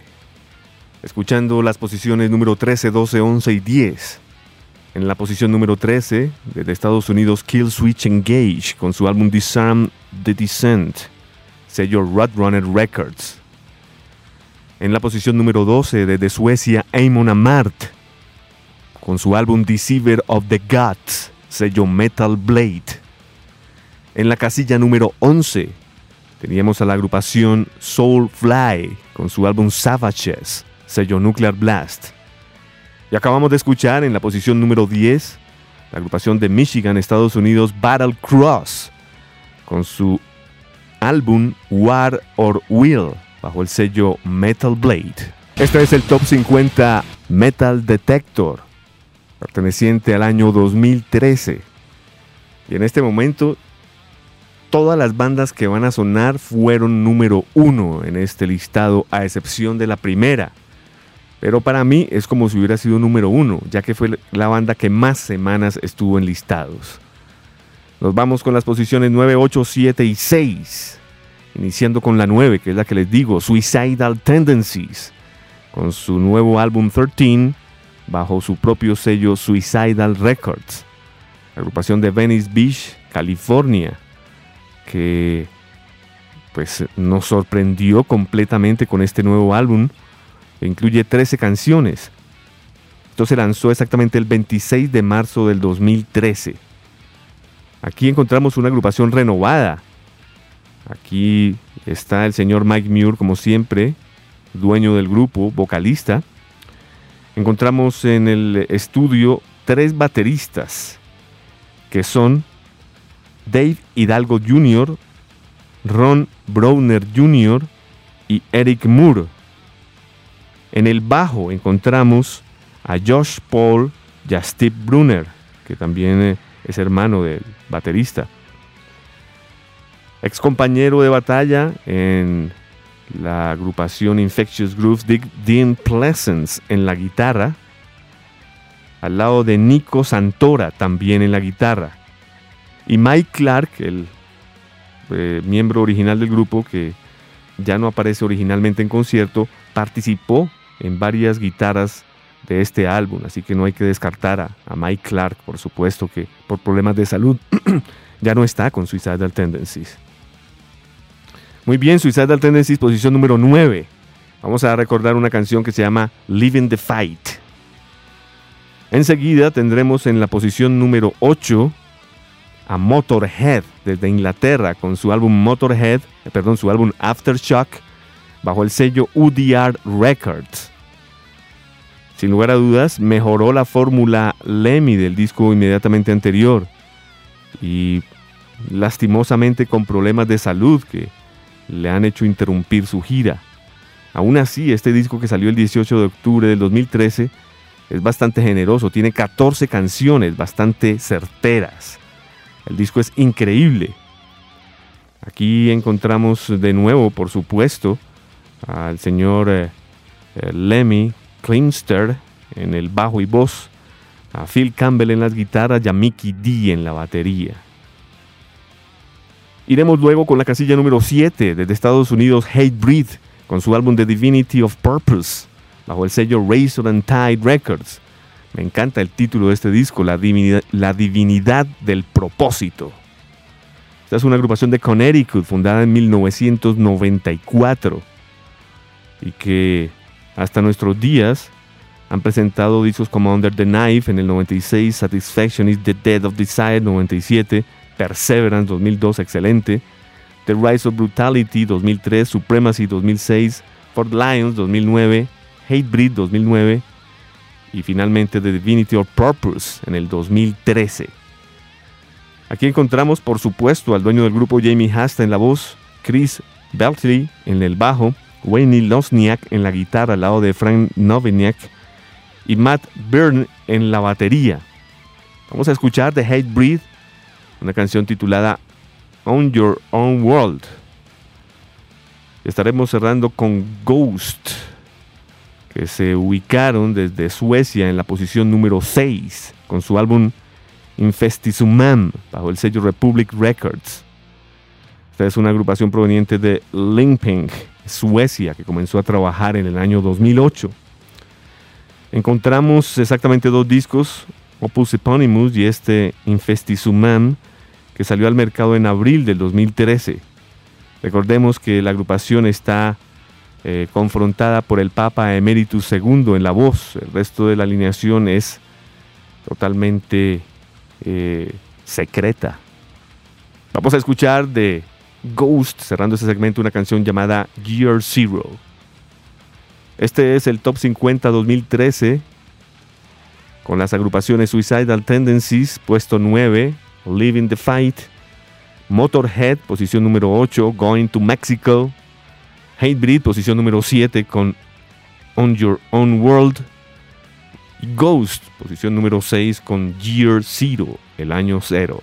Escuchando las posiciones número 13, 12, 11 y 10. En la posición número 13, desde Estados Unidos, Kill Switch Engage con su álbum Disarm the Descent, sello Roadrunner Records. En la posición número 12, desde Suecia, Amon Amart con su álbum Deceiver of the Gods, sello Metal Blade. En la casilla número 11, teníamos a la agrupación Soulfly con su álbum Savages, sello Nuclear Blast. Y acabamos de escuchar en la posición número 10 la agrupación de Michigan, Estados Unidos, Battle Cross, con su álbum War or Will, bajo el sello Metal Blade. Este es el Top 50 Metal Detector, perteneciente al año 2013. Y en este momento, todas las bandas que van a sonar fueron número uno en este listado, a excepción de la primera. Pero para mí es como si hubiera sido número uno, ya que fue la banda que más semanas estuvo en listados. Nos vamos con las posiciones 9, 8, 7 y 6. Iniciando con la 9, que es la que les digo, Suicidal Tendencies, con su nuevo álbum 13, bajo su propio sello Suicidal Records. Agrupación de Venice Beach, California, que pues nos sorprendió completamente con este nuevo álbum incluye 13 canciones. Esto se lanzó exactamente el 26 de marzo del 2013. Aquí encontramos una agrupación renovada. Aquí está el señor Mike Muir, como siempre, dueño del grupo, vocalista. Encontramos en el estudio tres bateristas, que son Dave Hidalgo Jr., Ron Browner Jr. y Eric Moore. En el bajo encontramos a Josh Paul y a Steve Brunner, que también eh, es hermano del baterista. Ex compañero de batalla en la agrupación Infectious Grooves, Dick Dean Pleasance en la guitarra, al lado de Nico Santora también en la guitarra, y Mike Clark, el eh, miembro original del grupo que ya no aparece originalmente en concierto, participó en varias guitarras de este álbum, así que no hay que descartar a, a Mike Clark, por supuesto que por problemas de salud ya no está con Suicidal Tendencies. Muy bien, Suicidal Tendencies, posición número 9. Vamos a recordar una canción que se llama Living the Fight. Enseguida tendremos en la posición número 8 a Motorhead desde Inglaterra con su álbum Motorhead, eh, perdón, su álbum Aftershock bajo el sello UDR Records. Sin lugar a dudas, mejoró la fórmula Lemmy del disco inmediatamente anterior y lastimosamente con problemas de salud que le han hecho interrumpir su gira. Aún así, este disco que salió el 18 de octubre del 2013 es bastante generoso, tiene 14 canciones bastante certeras. El disco es increíble. Aquí encontramos de nuevo, por supuesto, al señor eh, eh, Lemmy Klimster en el bajo y voz, a Phil Campbell en las guitarras y a Mickey D en la batería. Iremos luego con la casilla número 7 desde Estados Unidos, Hate Breed, con su álbum The Divinity of Purpose, bajo el sello Razor and Tide Records. Me encanta el título de este disco, La Divinidad, del Propósito. Esta es una agrupación de Connecticut fundada en 1994 y que hasta nuestros días han presentado discos como Under the Knife en el 96, Satisfaction is the Dead of Desire 97, Perseverance 2002, excelente, The Rise of Brutality 2003, Supremacy 2006, Fort Lions 2009, Hatebreed 2009 y finalmente The Divinity of Purpose en el 2013. Aquí encontramos por supuesto al dueño del grupo Jamie Hasta en la voz, Chris Beltley en el bajo, Wayne Losniak en la guitarra al lado de Frank Noviniak y Matt Byrne en la batería. Vamos a escuchar The Hate Breed, una canción titulada On Your Own World. Estaremos cerrando con Ghost, que se ubicaron desde Suecia en la posición número 6 con su álbum Infestisumam bajo el sello Republic Records. Esta es una agrupación proveniente de Limping, Suecia, que comenzó a trabajar en el año 2008. Encontramos exactamente dos discos, Opus Eponymous y este Infestisumam, que salió al mercado en abril del 2013. Recordemos que la agrupación está eh, confrontada por el Papa Emeritus II en la voz. El resto de la alineación es totalmente eh, secreta. Vamos a escuchar de Ghost, cerrando este segmento, una canción llamada Gear Zero. Este es el Top 50 2013 con las agrupaciones Suicidal Tendencies, puesto 9, Living the Fight, Motorhead, posición número 8, Going to Mexico, Hatebreed, posición número 7 con On Your Own World, Ghost, posición número 6 con Year Zero, el año cero.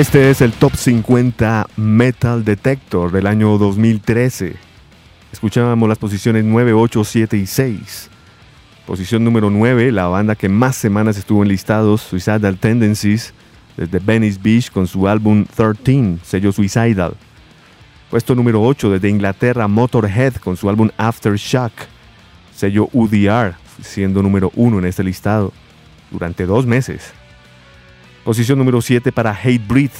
Este es el Top 50 Metal Detector del año 2013. Escuchábamos las posiciones 9, 8, 7 y 6. Posición número 9, la banda que más semanas estuvo en listados, Suicidal Tendencies, desde Venice Beach con su álbum 13, sello Suicidal. Puesto número 8, desde Inglaterra, Motorhead con su álbum Aftershock, sello UDR, siendo número 1 en este listado durante dos meses. Posición número 7 para Hate Breed,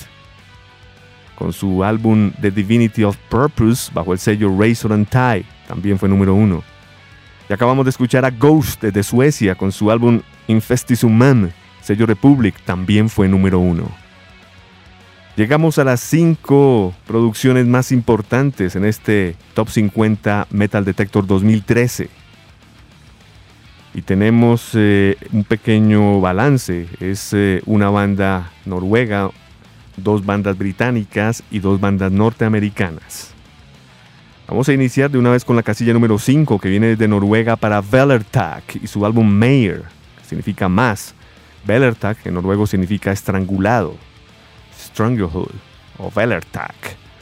con su álbum The Divinity of Purpose bajo el sello Razor and Tie, también fue número 1. Y acabamos de escuchar a Ghost desde Suecia con su álbum Infestis Human, sello Republic, también fue número 1. Llegamos a las 5 producciones más importantes en este Top 50 Metal Detector 2013. Y tenemos eh, un pequeño balance. Es eh, una banda noruega, dos bandas británicas y dos bandas norteamericanas. Vamos a iniciar de una vez con la casilla número 5 que viene desde Noruega para Velertak y su álbum Mayer, que significa más. Velertak en noruego significa estrangulado, Stranglehold o Velertak,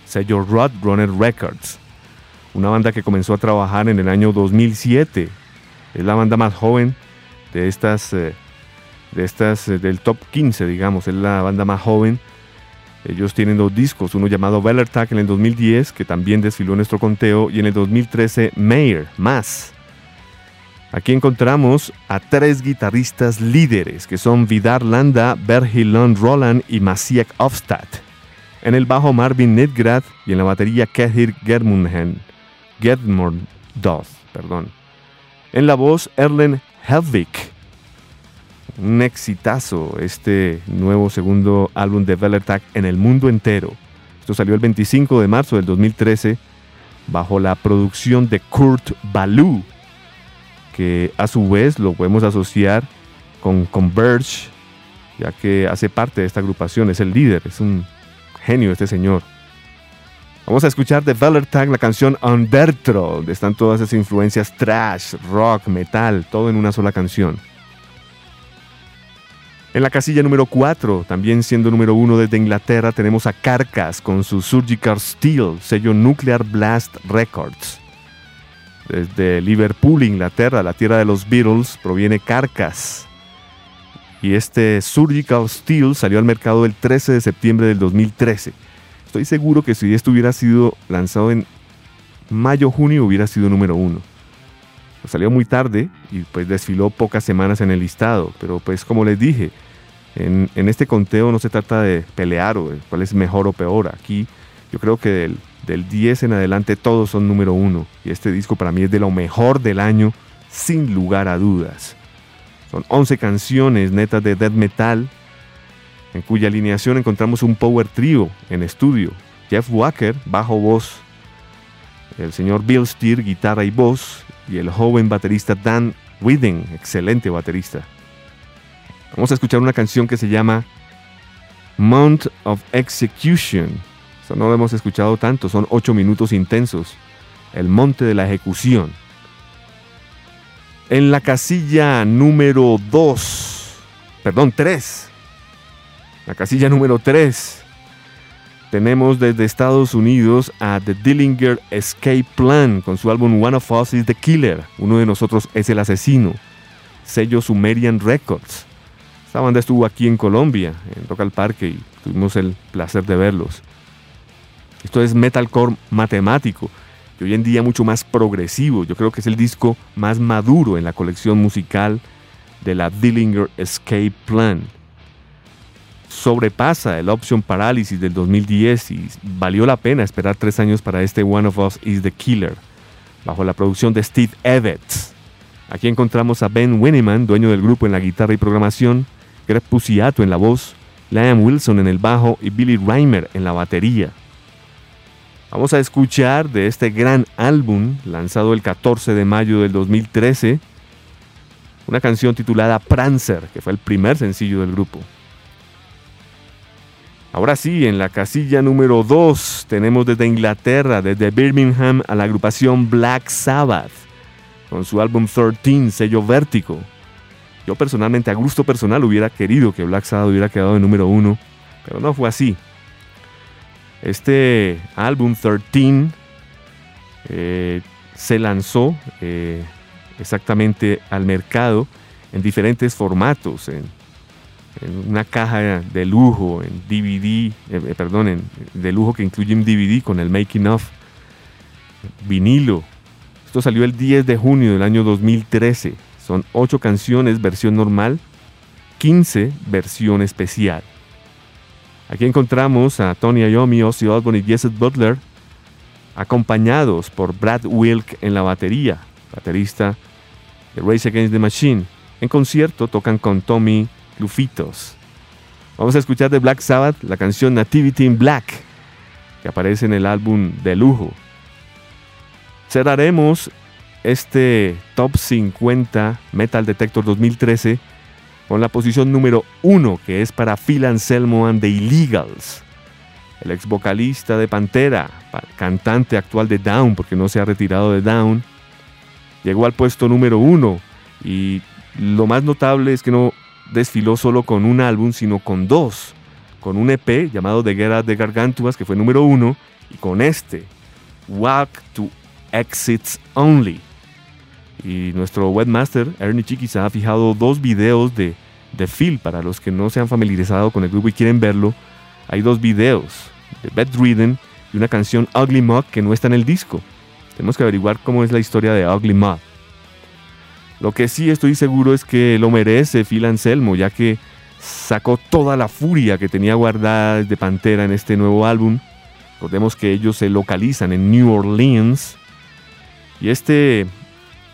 sello Roadrunner Records. Una banda que comenzó a trabajar en el año 2007 es la banda más joven de estas, eh, de estas eh, del top 15, digamos. Es la banda más joven. Ellos tienen dos discos, uno llamado Bellertag en el 2010, que también desfiló en nuestro conteo, y en el 2013 Mayer, más. Aquí encontramos a tres guitarristas líderes, que son Vidar Landa, Bergilon Roland y Masiek Ofstad. En el bajo Marvin Nedgrad y en la batería Kehir Germunhen, Gedmordoth, perdón. En la voz, Erlen Helvig. Un exitazo este nuevo segundo álbum de Velertag en el mundo entero. Esto salió el 25 de marzo del 2013 bajo la producción de Kurt Ballou, que a su vez lo podemos asociar con Converge, ya que hace parte de esta agrupación, es el líder, es un genio este señor. Vamos a escuchar de Velertag la canción Undertro, donde están todas esas influencias trash, rock, metal, todo en una sola canción. En la casilla número 4, también siendo número 1 desde Inglaterra, tenemos a Carcass con su Surgical Steel, sello Nuclear Blast Records. Desde Liverpool, Inglaterra, la tierra de los Beatles, proviene Carcass. Y este Surgical Steel salió al mercado el 13 de septiembre del 2013. Estoy seguro que si esto hubiera sido lanzado en mayo-junio hubiera sido número uno. Salió muy tarde y pues desfiló pocas semanas en el listado, pero pues como les dije, en, en este conteo no se trata de pelear o de cuál es mejor o peor. Aquí yo creo que del, del 10 en adelante todos son número uno y este disco para mí es de lo mejor del año sin lugar a dudas. Son 11 canciones netas de death metal en cuya alineación encontramos un power trio en estudio. Jeff Walker, bajo voz, el señor Bill Steer, guitarra y voz, y el joven baterista Dan Whedon, excelente baterista. Vamos a escuchar una canción que se llama Mount of Execution. Eso no lo hemos escuchado tanto, son ocho minutos intensos. El monte de la ejecución. En la casilla número 2, perdón, 3, la casilla número 3. Tenemos desde Estados Unidos a The Dillinger Escape Plan con su álbum One of Us is the Killer. Uno de nosotros es el asesino. Sello Sumerian Records. Esta banda estuvo aquí en Colombia, en Rock al Parque, y tuvimos el placer de verlos. Esto es metalcore matemático y hoy en día mucho más progresivo. Yo creo que es el disco más maduro en la colección musical de la Dillinger Escape Plan sobrepasa el Option Paralysis del 2010 y valió la pena esperar tres años para este One of Us is the Killer, bajo la producción de Steve Evans. Aquí encontramos a Ben Winneman, dueño del grupo en la guitarra y programación, Greg Puciato en la voz, Liam Wilson en el bajo y Billy Reimer en la batería. Vamos a escuchar de este gran álbum, lanzado el 14 de mayo del 2013, una canción titulada Prancer, que fue el primer sencillo del grupo. Ahora sí, en la casilla número 2 tenemos desde Inglaterra, desde Birmingham, a la agrupación Black Sabbath, con su álbum 13, sello Vértigo. Yo personalmente, a gusto personal, hubiera querido que Black Sabbath hubiera quedado en número 1, Pero no fue así. Este álbum 13 eh, se lanzó eh, exactamente al mercado en diferentes formatos, en una caja de lujo, en DVD, eh, perdón, en- de lujo que incluye un DVD con el making of, vinilo. Esto salió el 10 de junio del año 2013. Son 8 canciones versión normal, 15 versión especial. Aquí encontramos a Tony Iommi, Ozzy Osbourne y Jesse Butler, acompañados por Brad Wilk en la batería, baterista de Race Against the Machine. En concierto tocan con Tommy Clufitos. Vamos a escuchar de Black Sabbath la canción Nativity in Black, que aparece en el álbum de lujo. Cerraremos este Top 50 Metal Detector 2013 con la posición número 1, que es para Phil Anselmo and the Illegals. El ex vocalista de Pantera, pa- cantante actual de Down, porque no se ha retirado de Down, llegó al puesto número 1 y lo más notable es que no desfiló solo con un álbum, sino con dos, con un EP llamado The Guerra de Gargantuas, que fue número 1, y con este, Walk to Exits Only. Y nuestro webmaster, Ernie Chiquisa, ha fijado dos videos de, de Phil. Para los que no se han familiarizado con el grupo y quieren verlo, hay dos videos de Bedridden y una canción Ugly Mug que no está en el disco. Tenemos que averiguar cómo es la historia de Ugly Mug. Lo que sí estoy seguro es que lo merece Phil Anselmo, ya que sacó toda la furia que tenía guardada desde Pantera en este nuevo álbum. Recordemos que ellos se localizan en New Orleans. Y este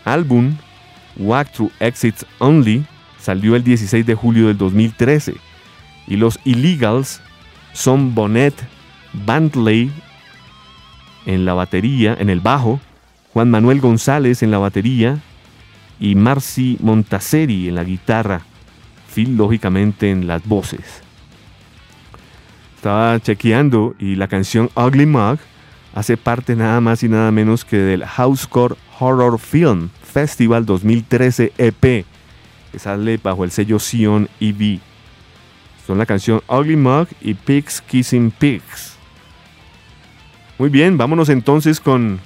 álbum, Walk Through Exits Only, salió el 16 de julio del 2013. Y los Illegals son Bonnet Bantley en la batería, en el bajo, Juan Manuel González en la batería y Marcy Montaseri en la guitarra. Phil, lógicamente, en las voces. Estaba chequeando y la canción Ugly Mug hace parte nada más y nada menos que del Housecore Horror Film Festival 2013 EP, que sale bajo el sello Sion EV. Son la canción Ugly Mug y Pigs Kissing Pigs. Muy bien, vámonos entonces con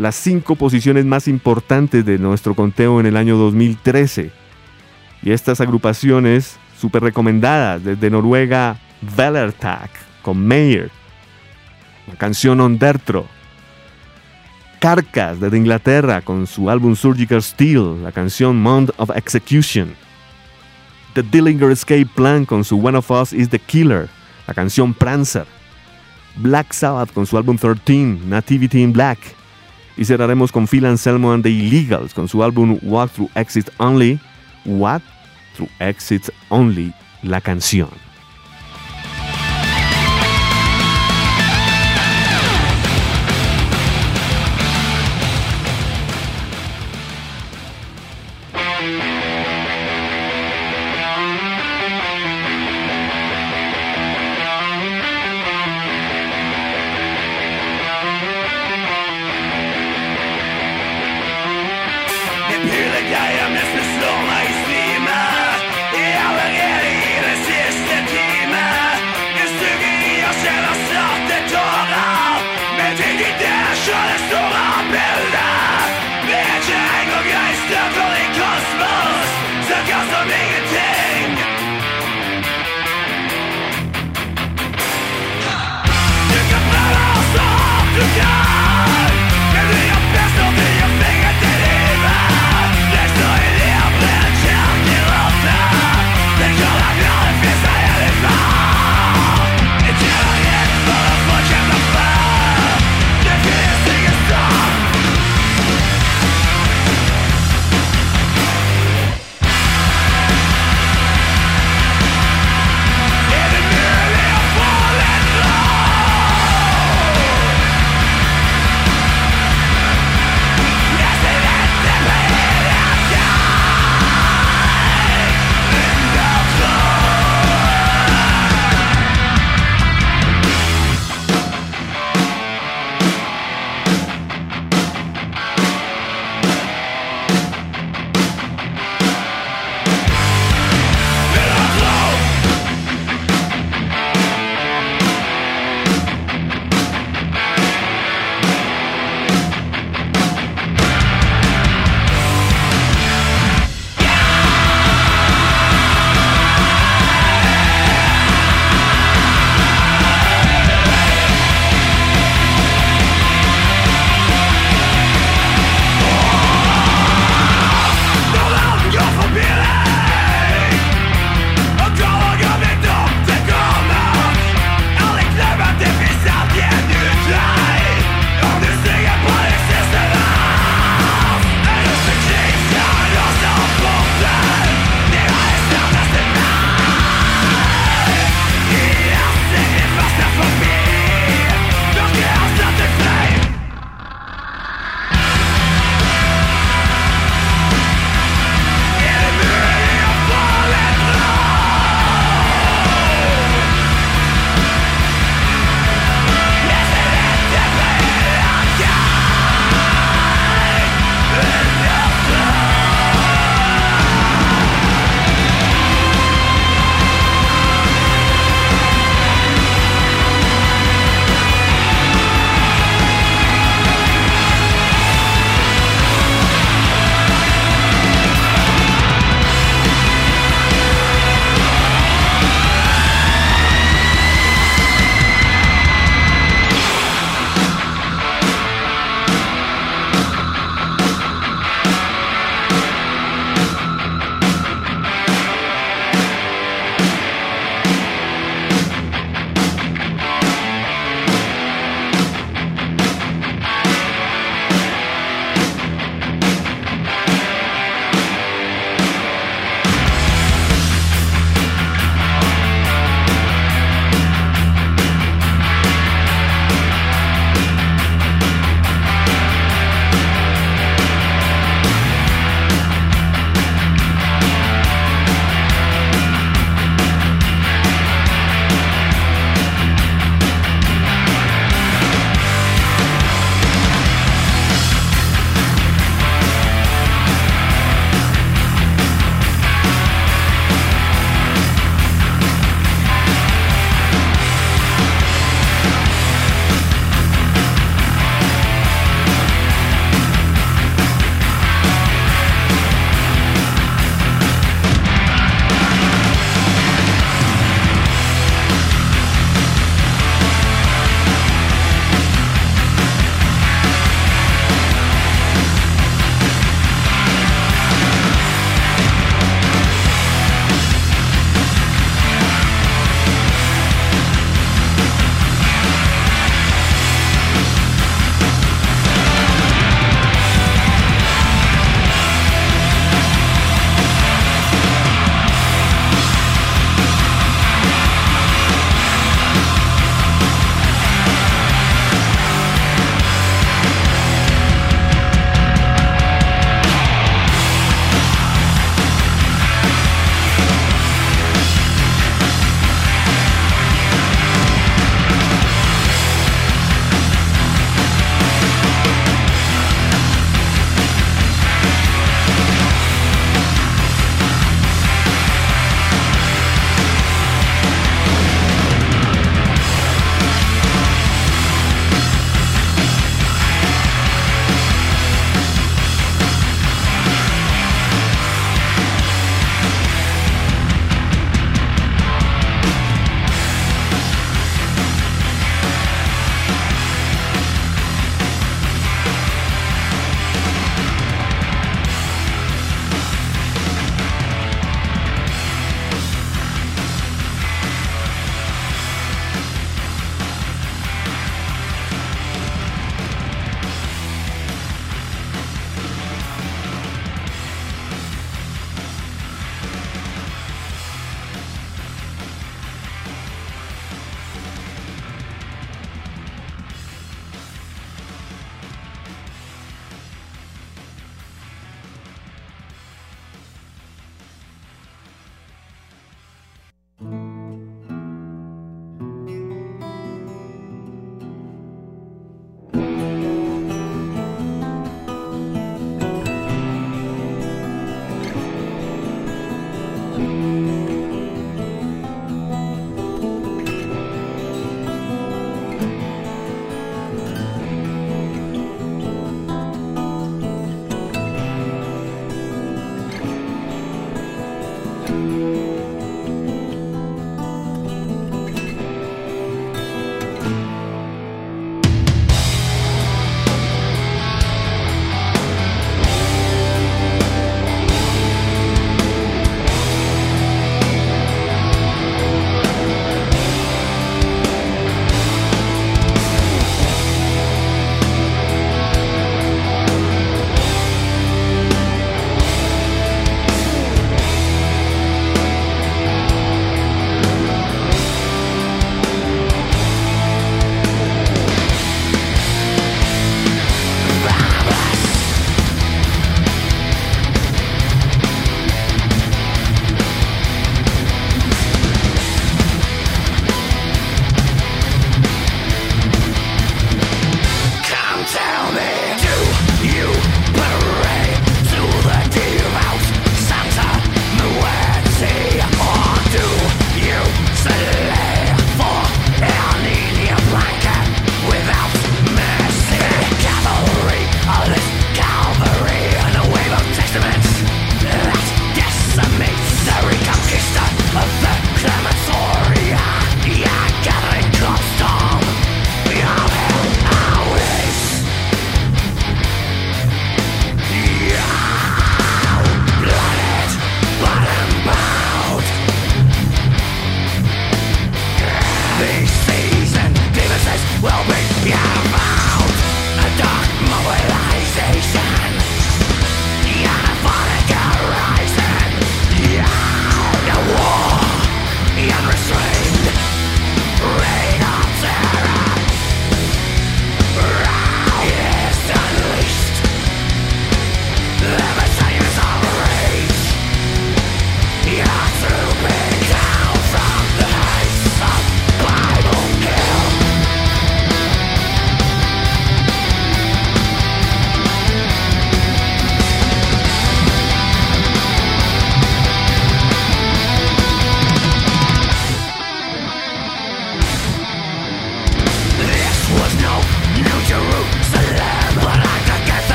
las cinco posiciones más importantes de nuestro conteo en el año 2013. Y estas agrupaciones súper recomendadas desde Noruega, Velertak con Mayer, la canción Ondertro. Carcass desde Inglaterra con su álbum Surgical Steel, la canción Mount of Execution. The Dillinger Escape Plan con su One of Us is the Killer, la canción Prancer. Black Sabbath con su álbum 13, Nativity in Black. Y cerraremos con Phil Anselmo and the Illegals con su álbum Walk Through Exit Only. Walk Through Exit Only, la canción.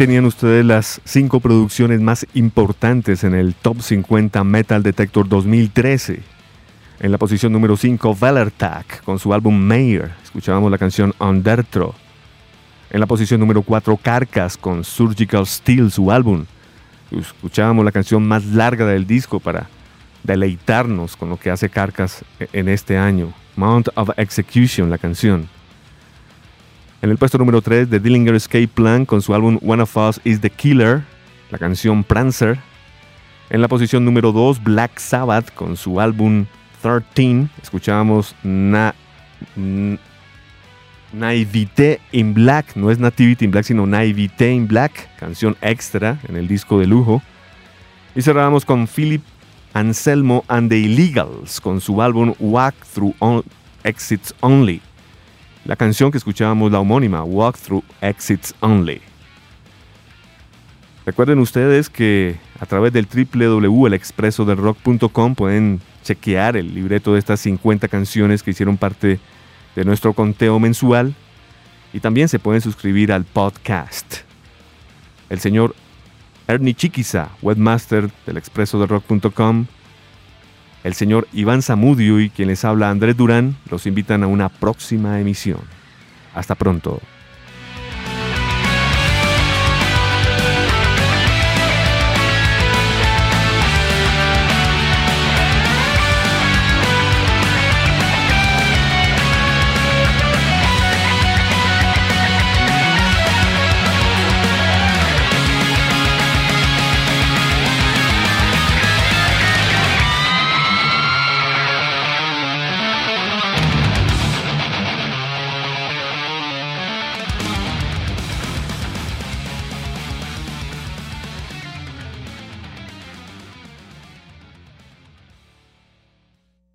Tenían ustedes las cinco producciones más importantes en el Top 50 Metal Detector 2013. En la posición número 5, Valertag con su álbum Mayor. Escuchábamos la canción Undertro. En la posición número 4, Carcass con Surgical Steel, su álbum. Escuchábamos la canción más larga del disco para deleitarnos con lo que hace Carcass en este año. Mount of Execution, la canción. En el puesto número 3 de Dillinger Escape Plan con su álbum One of Us is the Killer, la canción Prancer. En la posición número 2 Black Sabbath con su álbum 13, escuchábamos Na, N- Naivete in Black, no es Nativity in Black, sino Naivete in Black, canción extra en el disco de lujo. Y cerrábamos con Philip Anselmo and the Illegals con su álbum Walk Through On- Exits Only. La canción que escuchábamos, la homónima, Walk Through Exits Only. Recuerden ustedes que a través del www.elexpresodelrock.com pueden chequear el libreto de estas 50 canciones que hicieron parte de nuestro conteo mensual y también se pueden suscribir al podcast. El señor Ernie Chiquiza, webmaster del expresodelrock.com, el señor Iván Zamudio y quien les habla Andrés Durán los invitan a una próxima emisión. Hasta pronto.